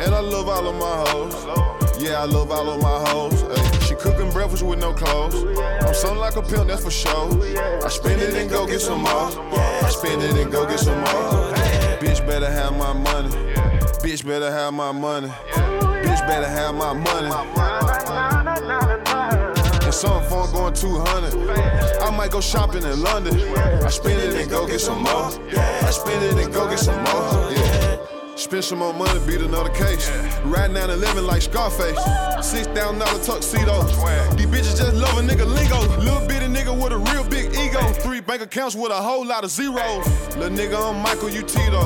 And I love all of my hoes. Yeah, I love all of my hoes. Ay, she cooking breakfast with no clothes. I'm something like a pimp, that's for sure. I spend it and go get some more. I spend it and go get some more. Bitch better have my money. Bitch better have my money. Bitch better have my money. And something for going 200. I might go shopping in London. I spend it and go get some more. I spend it and go get some more. Yeah. Spend some more money, beat another case. Riding down 11 like Scarface. Six thousand dollar tuxedo. These bitches just love a nigga lingo. Little bitty nigga with a real big ego. Three bank accounts with a whole lot of zeros. Little nigga, I'm Michael U. Tito.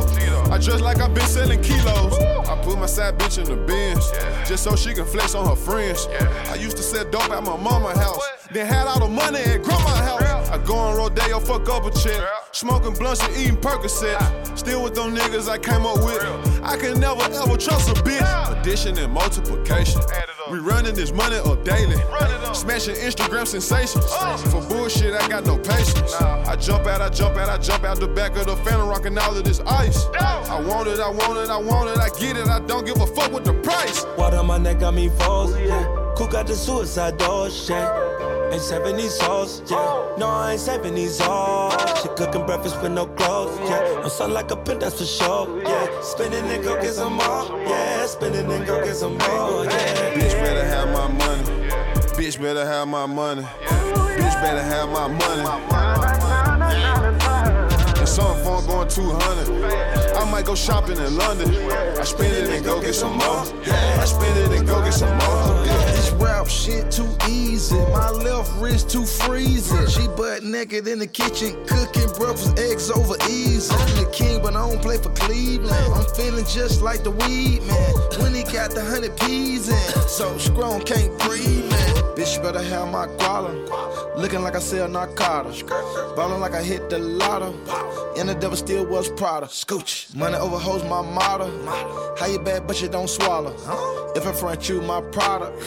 I dress like I've been selling kilos. I put my side bitch in the bins just so she can flex on her friends. I used to sell dope at my mama house. Then had all the money at grandma's house. I go on Rodeo, fuck up a check. Smoking blunts and eating Percocets. Still with them niggas I came up with. I can never ever trust a bitch. Addition and multiplication. We running this money up daily. Smashing Instagram sensations. For bullshit, I got no patience. I jump out, I jump out, I jump out the back of the phantom, rocking all of this ice. I want it, I want it, I want it, I get it. I don't give a fuck with the price.
Water on my neck got me froze, yeah. Cook out the suicide door, yeah. Ain't 70 sauce, yeah. No, I ain't 70 sauce. She cooking breakfast with no clothes, yeah. I'm something like a pimp, that's for sure, yeah. Spinning and go get some more, yeah. Spinning and go get some more, yeah.
Bitch better have my money. Bitch better have my money. Bitch better have my money. And something for going 200. I might go shopping in London. I spend it and go get some more. I spend it and go get some more. Yeah.
This rap shit too easy. My left wrist too freezing. She butt naked in the kitchen, cooking breakfast, eggs over easy. I'm the king, but I don't play for Cleveland. I'm feeling just like the weed man when he got the hundred peas in. So strong, can't breathe, man. Bitch, you better have my guala. Looking like I sell narcotics. Ballin' like I hit the lotto. And the devil still was Prada. Scooch. Money over hoes, my motto. How you bad, but you don't swallow. If I front you my product,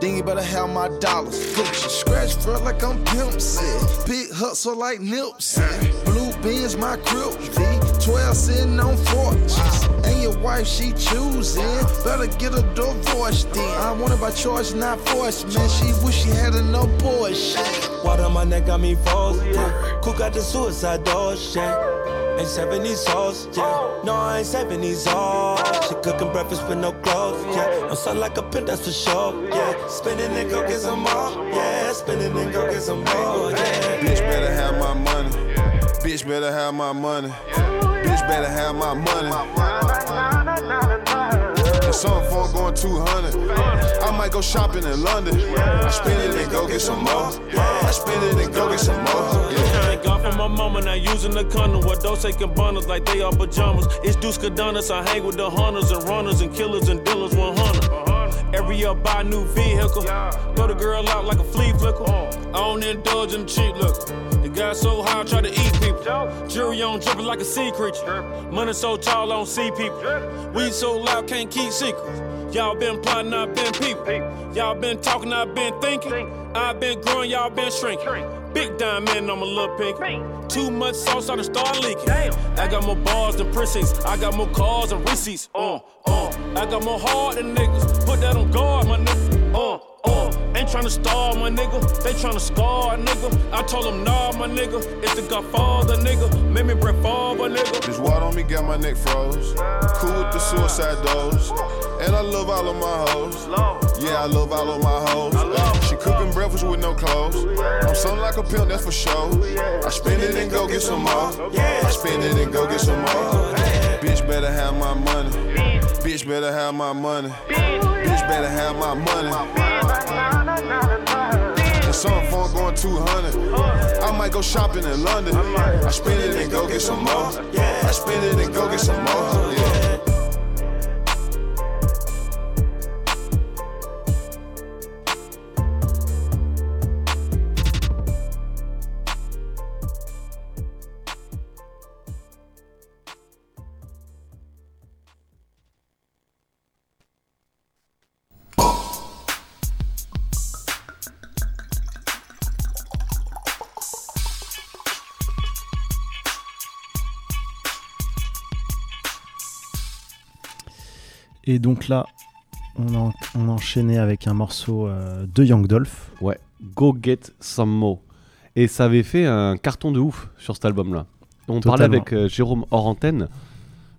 then you better have my dollars. Scooch. Felt like I'm pimp set. Big hustle like Nipsey. Blue beans, my crib. V12 sitting on fortune. And your wife, she choosing. Better get a divorce then. I want it by choice, not force, man. She wish she had enough boys.
Water my neck got me froze, yeah. Cook out the suicide door, yeah. Ain't 70 sauce, yeah. No, I ain't 70 sauce. She cooking breakfast with no clothes, yeah. I'm something like a pimp, that's for sure, yeah. Spinning and go get some more, yeah. Spinning and go get some more, yeah.
Bitch better have my money. Bitch better have my money. Bitch better have my money. Something for going 200. I might go shopping in London. I spend it and go get some more. I spend it and go get some more. Yeah.
Thank God for my mama not using the condom. What those taking bundles like they are pajamas. It's Deuce Cadonis. I hang with the hunters and runners and killers and dealers 100. Every year buy a new vehicle. Throw the girl out like a flea flicker. I don't indulge in cheap liquor. Guy so high, I try to eat people. Jury on dripping like a sea creature. Money so tall, I don't see people. We so loud, can't keep secrets. Y'all been plotting, I've been people. Y'all been talking, I've been thinking. I've been growing, y'all been shrinking. Big diamond, I'm a little pink. Too much sauce, I done start leaking. I got more bars than precincts. I got more cars than receipts. Uh, uh. I got more heart than niggas. Put that on guard, my nigga. Ain't tryna starve, my nigga. They tryna scar, a nigga. I told them, nah, my nigga. It's the Godfather, nigga. Make me breath break forward, nigga.
This water on me got my neck froze. Cool with the suicide dose. And I love all of my hoes. Yeah, I love all of my hoes. She cooking breakfast with no clothes. I'm something like a pimp, that's for sure. I spend it and go get some more. I spend it and go get some more. Bitch better have my money. Bitch better have my money. Bitch better have my money. And some phone going 200. I might go shopping in London. I spend it and go get some more. I spend it and go get some more. Yeah.
Et donc là, on, enchaînait avec un morceau euh, de Young Dolph.
Ouais, Go Get Some Mo. Et ça avait fait un carton de ouf sur cet album-là. On parlait avec euh, Jérôme hors antenne.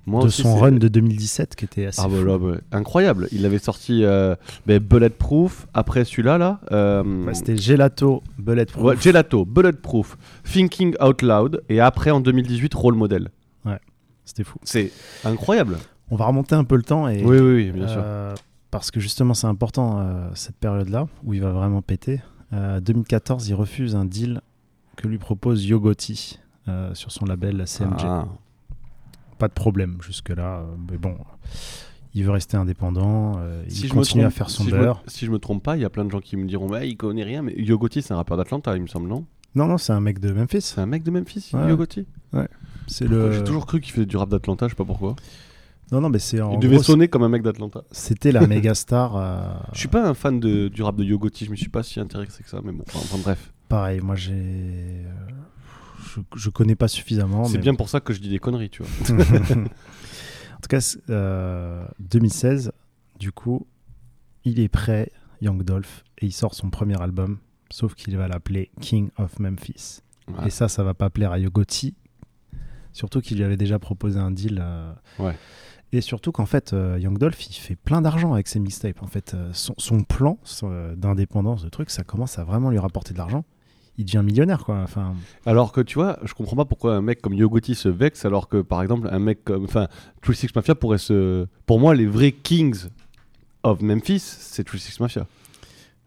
Moi
de
aussi,
son run de 2017 qui était assez
Ah bah là, bah, incroyable. Il avait sorti euh, ben, Bulletproof, après celui-là, là. euh,
Bah, C'était Gelato, Bulletproof.
ouais, Gelato, Bulletproof, Thinking Out Loud, et après en 2018, Role Model.
C'était fou.
C'est incroyable.
On va remonter un peu le temps et
Oui, oui, oui, bien sûr.
euh, parce que justement c'est important euh, cette période-là où il va vraiment péter. Euh, 2014, il refuse un deal que lui propose Yogoti euh, sur son label CMG.
Ah.
Pas de problème jusque-là, euh, mais bon, il veut rester indépendant, euh, il
Si
continue à faire son
si je me- si je me trompe pas, il y a plein de gens qui me diront, ouais, il connaît rien, mais Yogoti, c'est un rappeur d'Atlanta, il me semble, non?
Non, non, c'est un mec de Memphis.
C'est un mec de Memphis,
Ouais.
Yogoti?
C'est le.
J'ai toujours cru qu'il faisait du rap d'Atlanta, je sais pas pourquoi.
Non, non, mais c'est en
il devait
gros,
sonner comme un mec d'Atlanta.
C'était la *laughs* méga star. euh,
Je suis pas un fan de, du rap de Yogoti, je me suis pas si intéressé que ça, mais bon, enfin, enfin, bref.
Pareil, moi j'ai. Je, je connais pas suffisamment.
C'est
mais
bien pour ça que je dis des conneries, tu vois. *laughs*
en tout cas, c'est, euh, 2016, du coup, il est prêt, Young Dolph, et il sort son premier album, sauf qu'il va l'appeler King of Memphis.
Ouais.
Et ça, ça va pas plaire à Yogoti, surtout qu'il lui avait déjà proposé un deal. euh,
Ouais.
Et surtout qu'en fait, euh, Young Dolph, il fait plein d'argent avec ses mixtapes. En fait, euh, son, son plan euh, d'indépendance, de truc, ça commence à vraiment lui rapporter de l'argent. Il devient millionnaire, quoi. Enfin,
Alors que tu vois, je comprends pas pourquoi un mec comme Yogoti se vexe, alors que par exemple, un mec comme. Enfin, Three Six Mafia pourrait se. Pour moi, les vrais kings of Memphis, c'est Three Six Mafia.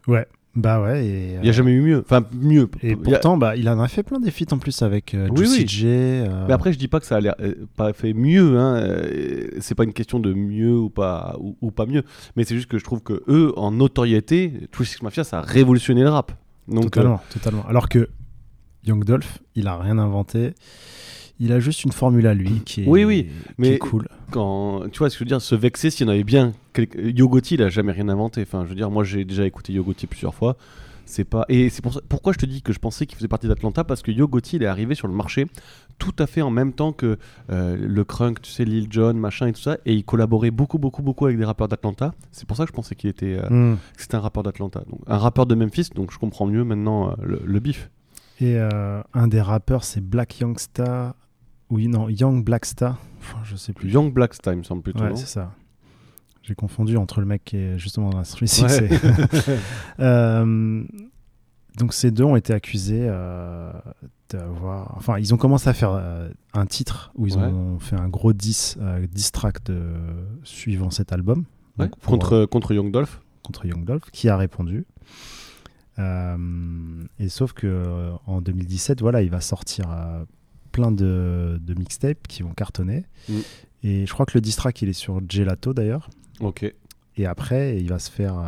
ouais, bah ouais. Et,
Il y a
euh,
jamais eu mieux. Enfin, mieux.
Et
Il a-
pourtant, bah, il en a fait plein des feats en plus avec euh,
Oui.
J. euh,
Mais après, je dis pas que ça a l'air euh, pas fait mieux. Hein. c'est pas une question de mieux ou pas ou, ou pas mieux. Mais c'est juste que je trouve que eux, en notoriété, Three Six Mafia, ça a révolutionné le rap. Donc,
totalement, totalement. Alors que Young Dolph, il a rien inventé. Il a juste une formule à lui *clears throat* qui est,
Oui, oui,
qui
mais-
est cool.
quand tu vois ce que je veux dire, se vexer s'il y en avait bien. Yogoti, il a jamais rien inventé. Enfin, je veux dire, moi, j'ai déjà écouté Yogoti plusieurs fois. C'est pas et c'est pour ça, pourquoi je te dis que je pensais qu'il faisait partie d'Atlanta? Parce que Yogoti il est arrivé sur le marché tout à fait en même temps que euh, le Crunk, tu sais Lil Jon, machin et tout ça et il collaborait beaucoup beaucoup beaucoup avec des rappeurs d'Atlanta. C'est pour ça que je pensais qu'il était euh,
Hmm.
que c'était un rappeur d'Atlanta. Donc un rappeur de Memphis, donc je comprends mieux maintenant euh, le, le bif.
Et un des rappeurs, c'est Black Youngsta. Oui, non, Young Blackstar. Enfin, je sais plus.
Young Black Style, me semble plutôt.
Ouais, c'est ça. J'ai confondu entre le mec qui est justement dans la Street
Ouais.
Six *laughs* et- Euh, donc ces deux ont été accusés euh, d'avoir. Enfin, ils ont commencé à faire euh, un titre où ils
Ouais.
ont fait un gros 10 diss track de, suivant cet album.
Ouais,
pour-
contre contre Young Dolph.
contre Young Dolph, qui a répondu. Euh, et sauf que euh, en 2017, voilà, il va sortir euh, plein de, de mixtapes qui vont cartonner.
Mm.
Et je crois que le diss track, il est sur Gelato d'ailleurs.
Ok.
Et après, il va se faire euh,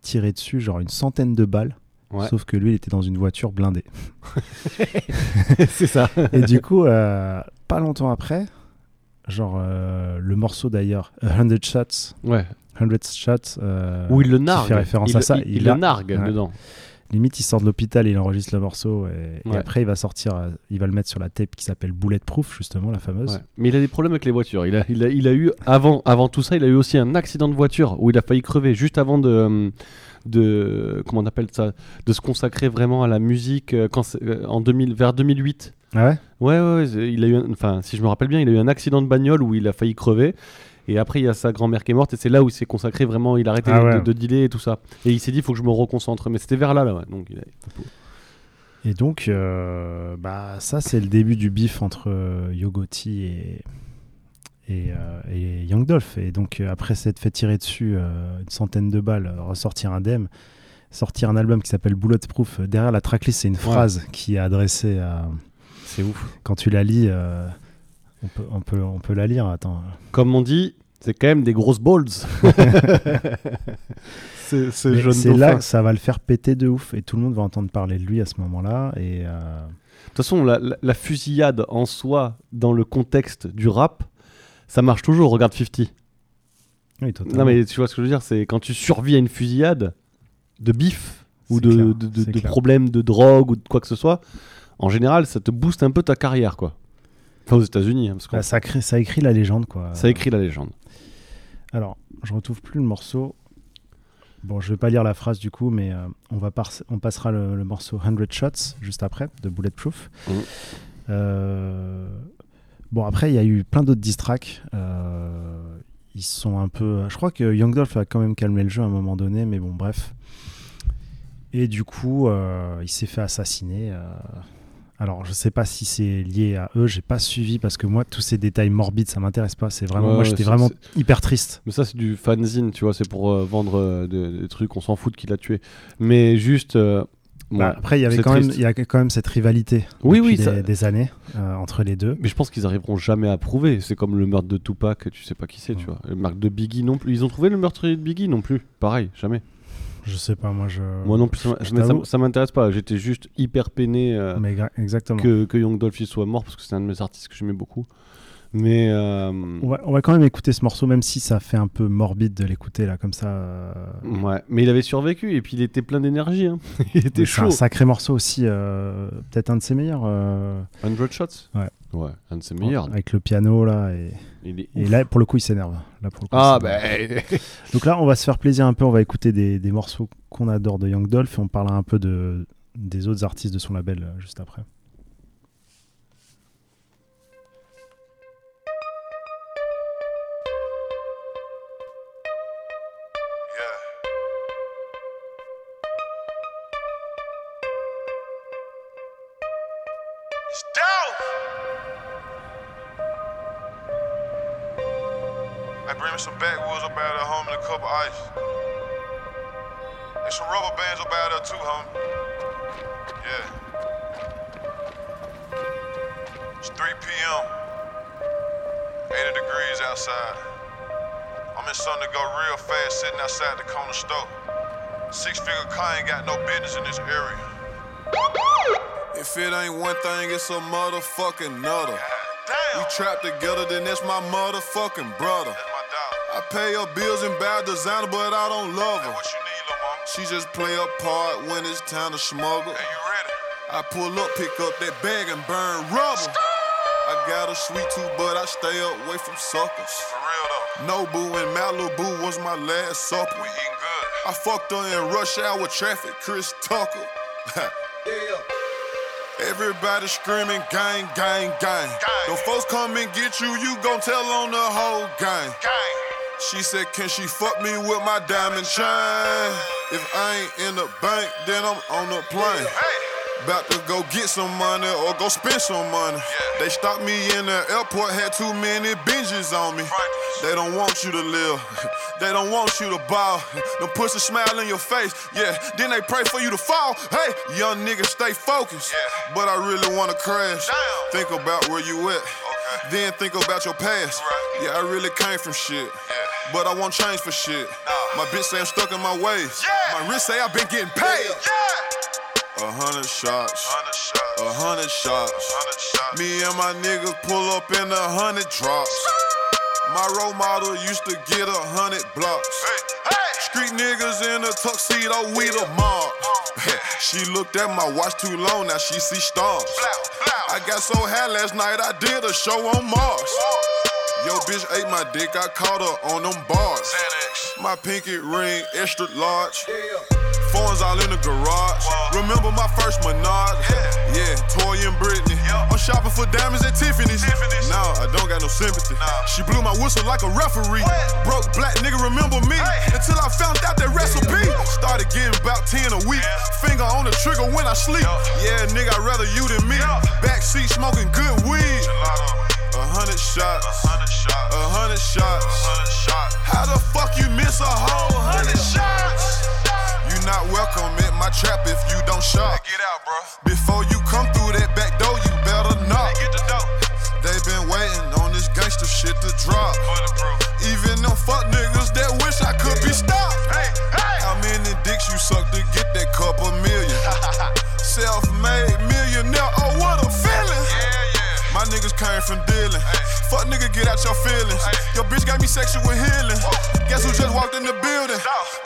tirer dessus, genre une centaine de balles.
Ouais.
Sauf que lui, il était dans une voiture blindée. *laughs*
c'est ça. *laughs*
Et du coup, euh, pas longtemps après, genre euh, le morceau d'ailleurs, A 100 Shots,
Ouais.
100 Shots,
Où il le
qui
nargue.
fait référence
il,
à ça.
Il,
il
le
a-
nargue
Ouais. Limite, il sort de l'hôpital, il enregistre le morceau et, après il va sortir, euh, il va le mettre sur la tape qui s'appelle Bulletproof, justement, la fameuse.
Ouais. Mais il a des problèmes avec les voitures. Il a, il a, il a eu, avant, avant tout ça, il a eu aussi un accident de voiture où il a failli crever juste avant de. euh, de comment on appelle ça De se consacrer vraiment à la musique euh, quand, en 2000, vers 2008.
Ah ouais?
Ouais, ouais, ouais, il a eu, enfin, si je me rappelle bien, il a eu un accident de bagnole où il a failli crever. Et après, il y a sa grand-mère qui est morte, et c'est là où il s'est consacré vraiment. Il a arrêté
Ah
de,
ouais.
de, de dealer et tout ça. Et il s'est dit, il faut que je me reconcentre. Mais c'était vers là, là, ouais. Donc, il a-
Et donc, euh, bah, ça, c'est le début du bif entre euh, Yogoti et, et, euh, et Young Dolph. Et donc, euh, après s'être fait tirer dessus une centaine de balles, ressortir indemne, sortir un album qui s'appelle Bulletproof. Derrière la tracklist, c'est une phrase qui est adressée à.
C'est ouf.
Quand tu la lis, on, peut, on, peut, on peut la lire. Attends.
Comme on dit, c'est quand même des grosses balls. *laughs* c'est
là que ça va le faire péter de ouf et tout le monde va entendre parler de lui à ce moment-là. Et euh,
De toute façon, la, la- la fusillade en soi, dans le contexte du rap, ça marche toujours. Regarde 50.
oui.
Non, mais tu vois ce que je veux dire, c'est quand tu survis à une fusillade de bif ou de,
clair,
de, problèmes de drogue ou de quoi que ce soit, en général, ça te booste un peu ta carrière, quoi. Enfin, aux États-Unis, hein, parce que
Bah, ça, crée- ça écrit la légende, quoi.
ça écrit la légende.
Alors, je retrouve plus le morceau. Bon, je vais pas lire la phrase du coup, mais euh, on, va par- on passera le, le morceau 100 Shots juste après, de Bulletproof.
Mhm.
Euh, Bon, après, il y a eu plein d'autres diss tracks. Euh, ils sont un peu. Je crois que Young Dolph a quand même calmé le jeu à un moment donné, mais bon, bref. Et du coup, il s'est fait assassiner. Alors, je sais pas si c'est lié à eux, j'ai pas suivi parce que moi, tous ces détails morbides, ça m'intéresse pas. C'est vraiment,
Ouais,
moi, j'étais vraiment hyper triste.
Mais ça, c'est du fanzine, tu vois, c'est pour euh, vendre euh, des, des trucs, on s'en fout de qui l'a tué. Mais juste. euh, bon,
Bah, après, il y avait quand même, il y a quand même cette rivalité
Oui,
depuis
oui,
des,
ça-
des années entre les deux.
Mais je pense qu'ils arriveront jamais à prouver. C'est comme le meurtre de Tupac, tu sais pas qui c'est, tu vois. Le meurtre de Biggie non plus. Ils ont trouvé le meurtrier de Biggie non plus. Pareil, jamais.
Je sais pas, moi, je.
Moi non plus, ça,
je
mais ça,
t'avoue.
ça m'intéresse pas. J'étais juste hyper peiné euh,
Mais gra- exactement.
que, que Young Dolphy soit mort parce que c'est un de mes artistes que j'aimais beaucoup. Mais euh,
On, va, on va quand même écouter ce morceau, même si ça fait un peu morbide de l'écouter là, comme ça. euh,
ouais, mais il avait survécu et puis il était plein d'énergie. hein. *laughs* il était
C'est un
chaud.
sacré morceau aussi, euh, peut-être un de ses meilleurs. euh,
100 shots?
Ouais.
Ouais, un de ses meilleurs.
Avec le piano là. Et,
Il est
et là, pour le coup, il s'énerve. Là, pour le coup,
Ah ben. *laughs*
Donc là, on va se faire plaisir un peu. On va écouter des, des morceaux qu'on adore de Young Dolph et on parlera un peu de, des autres artistes de son label euh, juste après.
Cup of ice. And some rubber bands up out there too, homie. Yeah. It's 3 p.m. 80 degrees outside. I'm in something to go real fast sitting outside the corner store. Six figure car ain't got no business in this area. If it ain't one thing, it's a motherfucking nutter. We trapped together, then that's my motherfucking brother. I pay her bills and buy designer, but I don't love her. She just play a part when it's time to smuggle. I pull up, pick up that bag and burn rubber. I got a sweet tooth, but I stay away from suckers. For real though. Nobu and Malibu was my last supper. We eating good. I fucked her in rush hour traffic, Chris Tucker. *laughs* Everybody screaming gang, gang, gang. Them folks come and get you, you gon' tell on the whole gang. gang. She said, Can she fuck me with my diamond chain? If I ain't in the bank, then I'm on the plane. About to go get some money or go spend some money. They stopped me in the airport, had too many binges on me. They don't want you to live. *laughs* They don't want you to ball. *laughs* Them a smile in your face. Yeah, then they pray for you to fall. Hey, young nigga, stay focused. But I really wanna crash. Think about where you at. Then think about your past. Yeah, I really came from shit. But I won't change for shit. My bitch say I'm stuck in my ways. My wrist say I've been getting paid. A hundred shots. A hundred shots. Me and my niggas pull up in a hundred drops. My role model used to get a hundred blocks. Street niggas in a tuxedo, we the mob. she looked at my watch too long, now she see stars. I got so high last night, I did a show on Mars. Yo, bitch ate my dick, I caught her on them bars. My pinky ring, extra large. Phones all in the garage. Remember my first Menage? Yeah, Toy and Britney. I'm shopping for diamonds at Tiffany's. Nah, I don't got no sympathy. She blew my whistle like a referee. Broke black nigga, remember me? Until I found out that recipe. Started getting about 10 a week. Finger on the trigger when I sleep. Yeah, nigga, I'd rather you than me. Backseat smoking good weed. A hundred shots. A hundred shots. How the fuck you miss a whole hundred shots? You not welcome in my trap if you don't shop. Get out, bro. Before you come through that back door, you better knock. Get the. They been waiting on this gangster shit to drop. Even came from dealing. Fuck nigga, get out your feelings. Your bitch got me sexual healing. Guess who just walked in the building?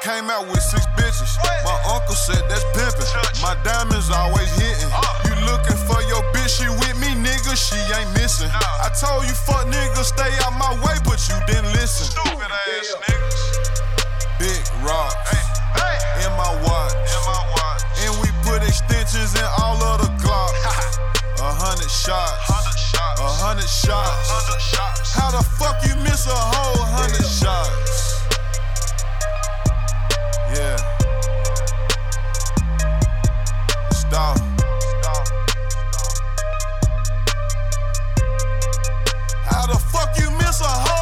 Came out with six bitches. My uncle said that's pimping. My diamonds always hitting. You looking for your bitch, she with me, nigga, she ain't missing. I told you fuck niggas, stay out my way, but you didn't listen. Stupid ass niggas. Big rocks in my watch. And we put extensions in all of the glocks. *laughs* A hundred shots. A hundred shots. How the fuck you miss a whole hundred shots? Yeah. Stop. How the fuck you miss a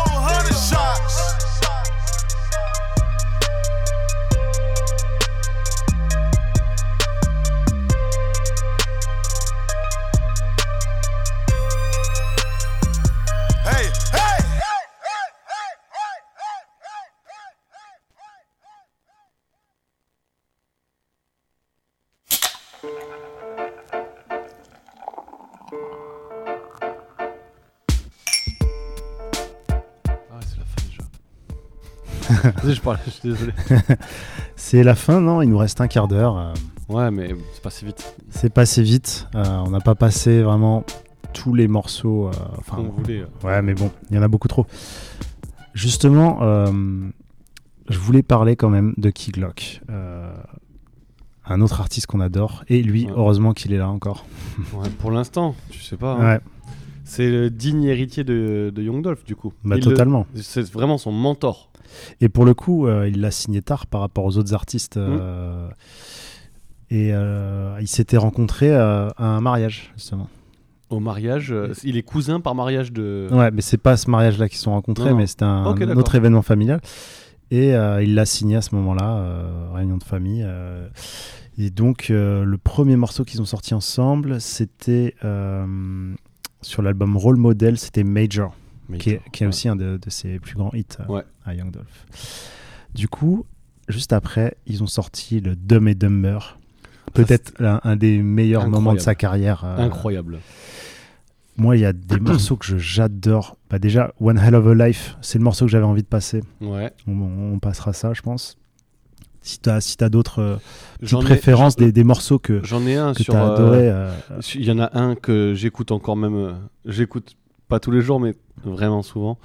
je parlais, je suis désolé. *laughs*
C'est la fin, non? Il nous reste un quart d'heure. euh,
Ouais, mais c'est passé vite.
C'est passé vite. euh, on n'a pas passé vraiment tous les morceaux. euh, enfin,
Qu'on voulait.
Ouais, mais bon, il y en a beaucoup trop. Justement, je voulais parler quand même de Key Glock. un autre artiste qu'on adore. Et lui,
Ouais.
heureusement qu'il est là encore.
Ouais, pour l'instant, tu sais pas. hein.
Ouais.
C'est le digne héritier de, de Young Dolph, du coup.
Bah,
Il le-
totalement.
C'est vraiment son mentor.
Et pour le coup, euh, il l'a signé tard par rapport aux autres artistes. euh, Et euh, ils s'étaient rencontrés euh, à un mariage, justement.
Au mariage, il est cousin par mariage de.
Ouais, mais c'est pas ce mariage-là qu'ils se sont rencontrés,
Non, non.
mais c'était un, autre événement familial. Et il l'a signé à ce moment-là, réunion de famille. et donc, le premier morceau qu'ils ont sorti ensemble, c'était sur l'album Role Model, c'était Major, qui est, qui est
ouais.
aussi un de, de ses plus grands hits euh,
Ouais.
à Young Dolph. Du coup, juste après, ils ont sorti le Dumb et Dumber. Peut-être un, un des meilleurs moments de sa carrière. euh,
Incroyable.
moi, il y a des *clears throat* morceaux que j'adore. Bah déjà, One Hell of a Life, c'est le morceau que j'avais envie de passer.
Ouais.
On, on passera ça, je pense. Si tu as, si t'as d'autres euh,
ai-
préférences, des, des morceaux que,
J'en ai un
que
sur.
tu as
euh,
adoré. euh,
Il y en a un que j'écoute encore même. J'écoute pas tous les jours, mais vraiment souvent.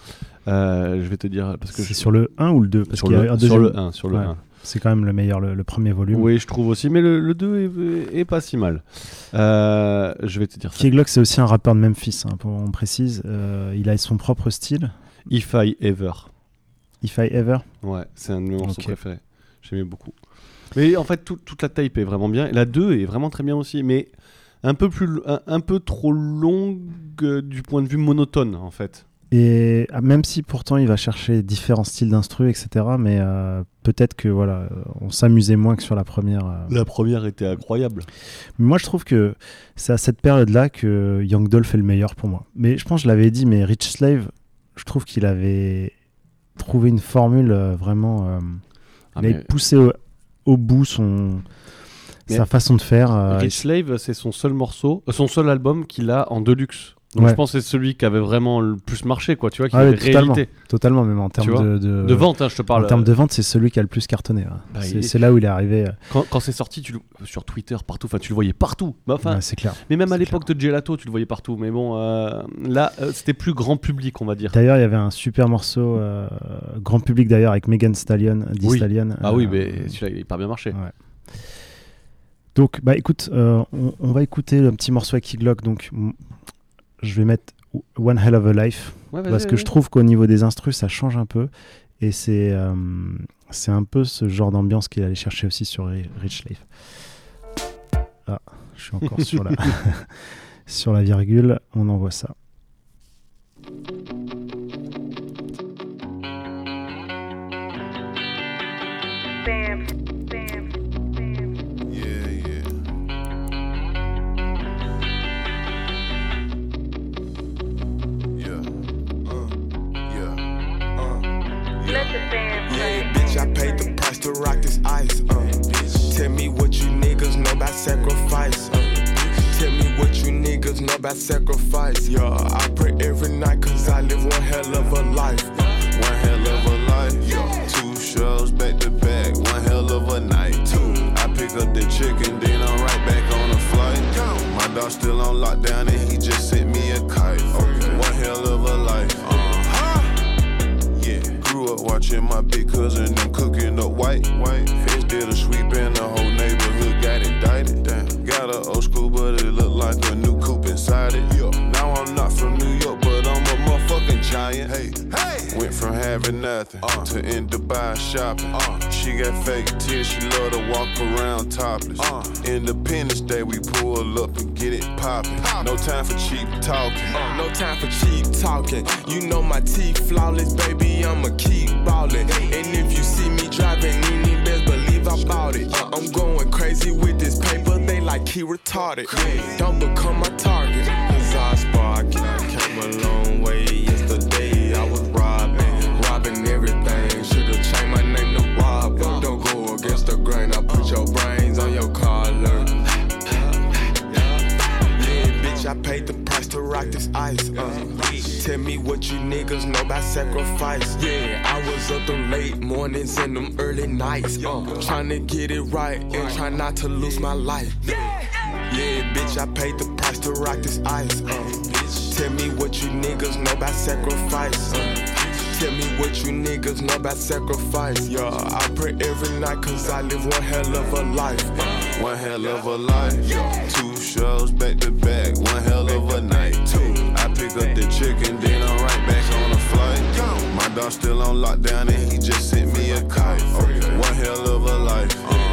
Je vais te dire. Parce que
c'est
je-
sur le 1 ou le 2 Parce
Sur
qu'il y a
le-
un
sur le 1, sur le
Ouais.
1.
C'est quand même le meilleur, le, le premier volume.
Oui, je trouve aussi. Mais le, le 2 est, est pas si mal. Je vais te dire ça.
Key Glock, c'est aussi un rappeur de Memphis, hein, pour, on précise. Il a son propre style.
If I Ever.
If I Ever?
Ouais, c'est un de mes morceaux préférés. J'aimais beaucoup. Mais en fait, tout- toute la tape est vraiment bien. La 2 est vraiment très bien aussi. Mais un peu, plus, un, un peu trop longue euh, du point de vue monotone, en fait.
Et ah, même si pourtant il va chercher différents styles d'instru, etc. Mais euh, peut-être que voilà, euh, on s'amusait moins que sur la première. euh.
La première était incroyable.
Mais moi, je trouve que c'est à cette période-là que Young Dolph est le meilleur pour moi. Mais je pense que je l'avais dit, mais Rich Slave, je trouve qu'il avait trouvé une formule euh, vraiment.
Ah,
il
mais-
poussé au, au bout son,
Mais
sa façon de faire. euh,
Rich Slave, c'est son seul morceau, euh, son seul album qu'il a en deluxe. Donc
Ouais.
je pense que c'est celui qui avait vraiment le plus marché, quoi. Tu vois, qui
Ah ouais,
avait
totalement,
réalité.
totalement, même en termes de, de,
De vente, hein, je te parle.
En termes de vente, c'est celui qui a le plus cartonné. ouais.
Bah,
c'est là où il est arrivé. euh,
Quand, quand c'est sorti, tu sur Twitter, partout, enfin, tu le voyais partout. Bah, enfin,
Ouais, c'est clair.
Mais même à l'époque de Gelato, tu le voyais partout. Mais bon, euh, là, euh, c'était plus grand public, on va dire.
D'ailleurs, il y avait un super morceau, euh, grand public d'ailleurs, avec Megan Stallion, Thee
Oui.
Stallion.
Ah oui,
euh,
mais celui-là, il a hyper bien marché.
Ouais. Donc, bah écoute, euh, on, on va écouter le petit morceau avec Key Glock. Donc, je vais mettre One Hell of a Life.
Ouais,
parce que je trouve qu'au niveau des instrus, ça change un peu. Et c'est euh, c'est un peu ce genre d'ambiance qu'il allait chercher aussi sur Ri- Rich Life. Ah, je suis encore sur, la *laughs* *laughs* sur la virgule. On envoie ça.
Ice. Uh. Tell me what you niggas know about sacrifice. Uh. Tell me what you niggas know about sacrifice. Yeah, I pray every night cause I live one hell of a life.
One hell of a life. Yeah. Two shows back to back. One hell of a night. Two. I pick up the chicken, then I'm right back on the flight. My dog still on lockdown and he just sent me a kite. One hell of a nothing to in Dubai shopping. She got fake tears, she love to walk around topless. Independence Day, we pull up and get it poppin'. No time for cheap talking.
Uh, no time for cheap talking. You know my teeth flawless, baby. I'ma keep ballin'. And if you see me driving, any best believe I bought it. Uh, I'm going crazy with this paper. They like he retarded. Don't become my target. Cause I spark. Came a long way I paid the price to rock this ice. Uh. Tell me what you niggas know about sacrifice. Yeah, I was up them late mornings and them early nights. Uh. Trying to get it right and try not to lose my life. Yeah, bitch, I paid the price to rock this ice. Uh. Tell me what you niggas know about sacrifice. Uh. Tell me what you niggas know about sacrifice. Yeah, I pray every night cause I live one hell of a life. Uh.
One hell of a life. Two shows back to back. One hell of a night. Two. I pick up the chicken, then I'm right back on the flight. My dog still on lockdown and he just sent me a kite. One hell of a life. Uh-huh.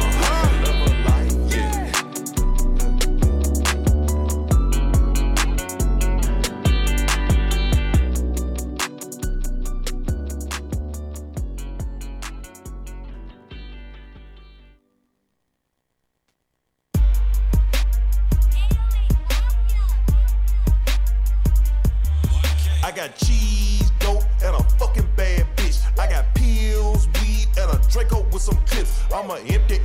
Got cheese, dope, and a fucking bad bitch. I got pills, weed, and a Draco with some clips. I'ma empty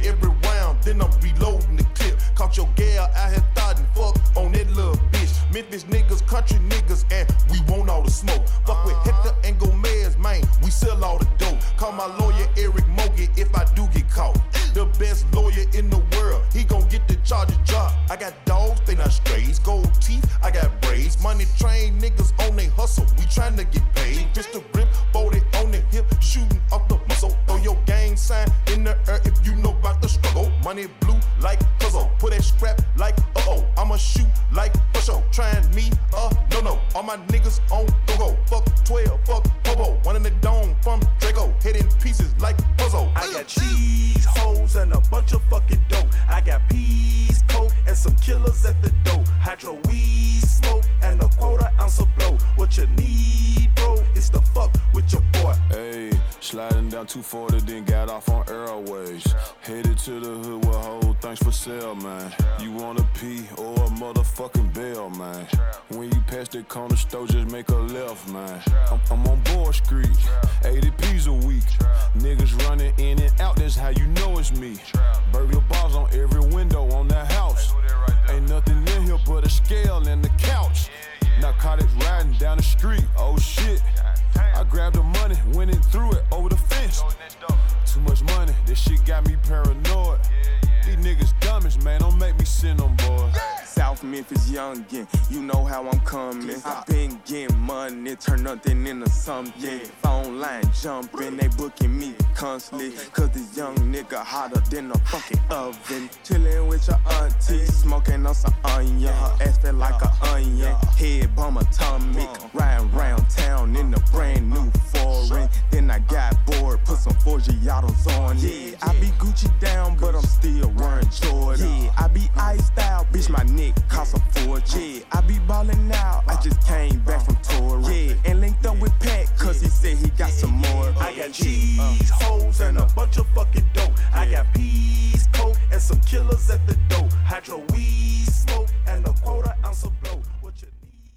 South Memphis youngin', you know how I'm coming. I been getting money, turn nothing into something. Phone line jumping, they booking me constantly. Cause this young nigga hotter than a fucking oven. Chillin' with your auntie, smoking on some onion. Her ass feel like a onion, head bum atomic. Riding round town in a brand new foreign. Then I got bored, put some Forgiatos on it. Yeah, I be Gucci down, but I'm still wearing Jordan. Yeah, I be mm. iced out, bitch, my neck cost a fortune. Yeah, I be ballin' out, I just came back from touring. Yeah, and linked up with Pat, cause he said he got some more.
I got cheese, hoes, and a bunch of fucking dope. I got peas, coke, and some killers at the door. Hydro weed, smoke, and a quarter ounce of blow. What you need?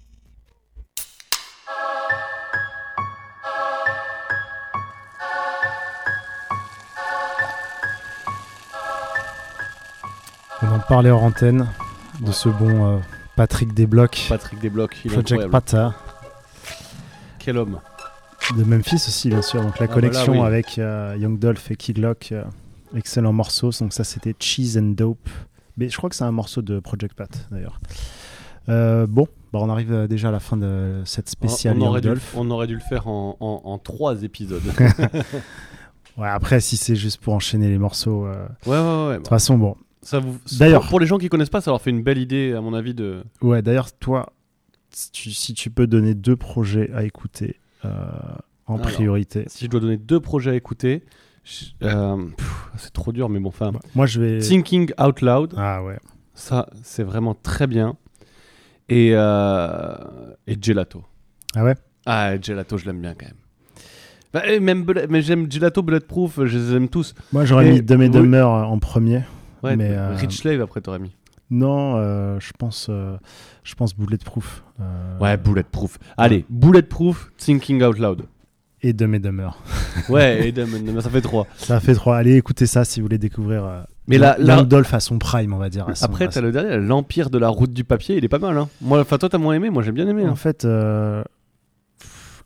parlait hors antenne de ce bon euh, Patrick Desblocs.
Patrick Desblocs, il est
Project. Pata.
Quel homme.
De Memphis aussi, bien sûr. Donc la
Ah, oui.
avec euh, Young Dolph et Kid Lock, euh, excellent morceau. Donc ça, c'était Cheese and Dope. Mais je crois que c'est un morceau de Project Pat, d'ailleurs. Bon, bah, on arrive déjà à la fin de cette spéciale
on,
Young
aurait dû,
Dolph.
on aurait dû le faire en, en- en trois épisodes. *laughs*
Ouais, après, si c'est juste pour enchaîner les morceaux.
Ouais, ouais, ouais.
De toute façon, bon.
Ça vous...
D'ailleurs-
pour, les gens qui connaissent pas, ça leur fait une belle idée, à mon avis, de.
Ouais, d'ailleurs, toi, si tu, si tu peux donner deux projets à écouter euh, en
Alors,
priorité.
Si je dois donner deux projets à écouter, euh, c'est trop dur, mais bon, enfin.
moi, je vais.
Thinking Out Loud.
Ah ouais.
Ça, c'est vraiment très bien. Et, euh, et Gelato.
Ah ouais?
Ah, Gelato, je l'aime bien quand même. Bah, et même mais j'aime Gelato, Bulletproof, je les aime tous.
Moi, j'aurais
Et-
mis Dumb
oui.
Dumber en premier.
Ouais,
mais, euh,
Rich Slave après, t'aurais mis.
Non, euh, je pense, euh, je pense Bulletproof. euh,
Ouais, Bulletproof. Allez, Bulletproof, Thinking Out Loud.
Et Dumb and Dumber. *laughs*
Ouais, et Dumb and Dumber, ça fait trois.
Ça fait trois. Allez, écoutez ça si vous voulez découvrir. euh,
Mais
Dolph à son prime, on va dire. son-
Après, t'as le dernier, l'Empire de la route du papier, il est pas mal. Hein. Moi, enfin, toi, t'as moins aimé, moi, j'ai bien aimé.
En
hein.
fait, euh,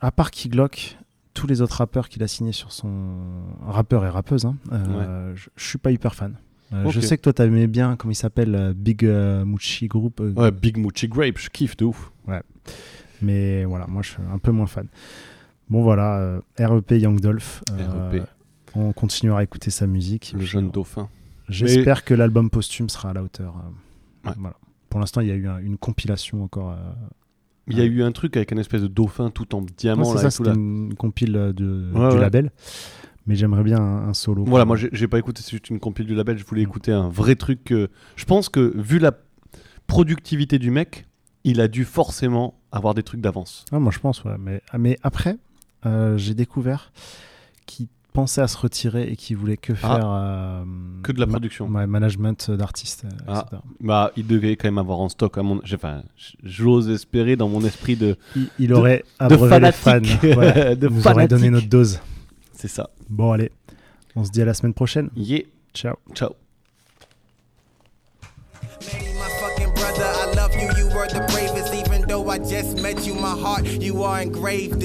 à part Kid Glock, tous les autres rappeurs qu'il a signés sur son rappeur et rappeuse, hein, je, je suis pas hyper fan. Euh, Je sais que toi t'aimais bien, comment il s'appelle, euh, Big euh, Muchi Group. euh,
Ouais, Big Moochie Grape, je kiffe de ouf.
Ouais. Mais voilà, moi je suis un peu moins fan. Bon voilà, euh, REP Young Dolph.
REP.
On continuera à écouter sa musique.
Le jeune dauphin.
J'espère que l'album posthume sera à la hauteur.
Ouais.
voilà. Pour l'instant, il y a eu un- une compilation encore.
Il y a eu un truc avec un espèce de dauphin tout en
Ouais,
diamant.
c'est ça, c'était une compile de,
Ouais,
du label. Mais j'aimerais bien un, un solo.
Voilà, moi j'ai pas écouté c'est juste une compile du label, je
Mm.
voulais écouter un vrai truc. que- Je pense que vu la productivité du mec, il a dû forcément avoir des trucs d'avance.
Ah, moi je pense, ouais. Mais, ah, mais après, euh, j'ai découvert qu'il pensait à se retirer et qu'il voulait que
Ah.
faire. euh,
Que de la production.
management d'artistes. euh,
Ah,
etc.
bah, il devait quand même avoir en stock. À mon... Enfin, j'ose espérer dans mon esprit de.
Il, il
de-
aurait
de
abreuvé les fans. *laughs*
fanatique. De
aurait donné
fanatique.
notre dose.
C'est ça.
Bon, allez. On se dit à la semaine prochaine.
Yeah.
Ciao.
Ciao.
I just met you, my heart, you are engraved.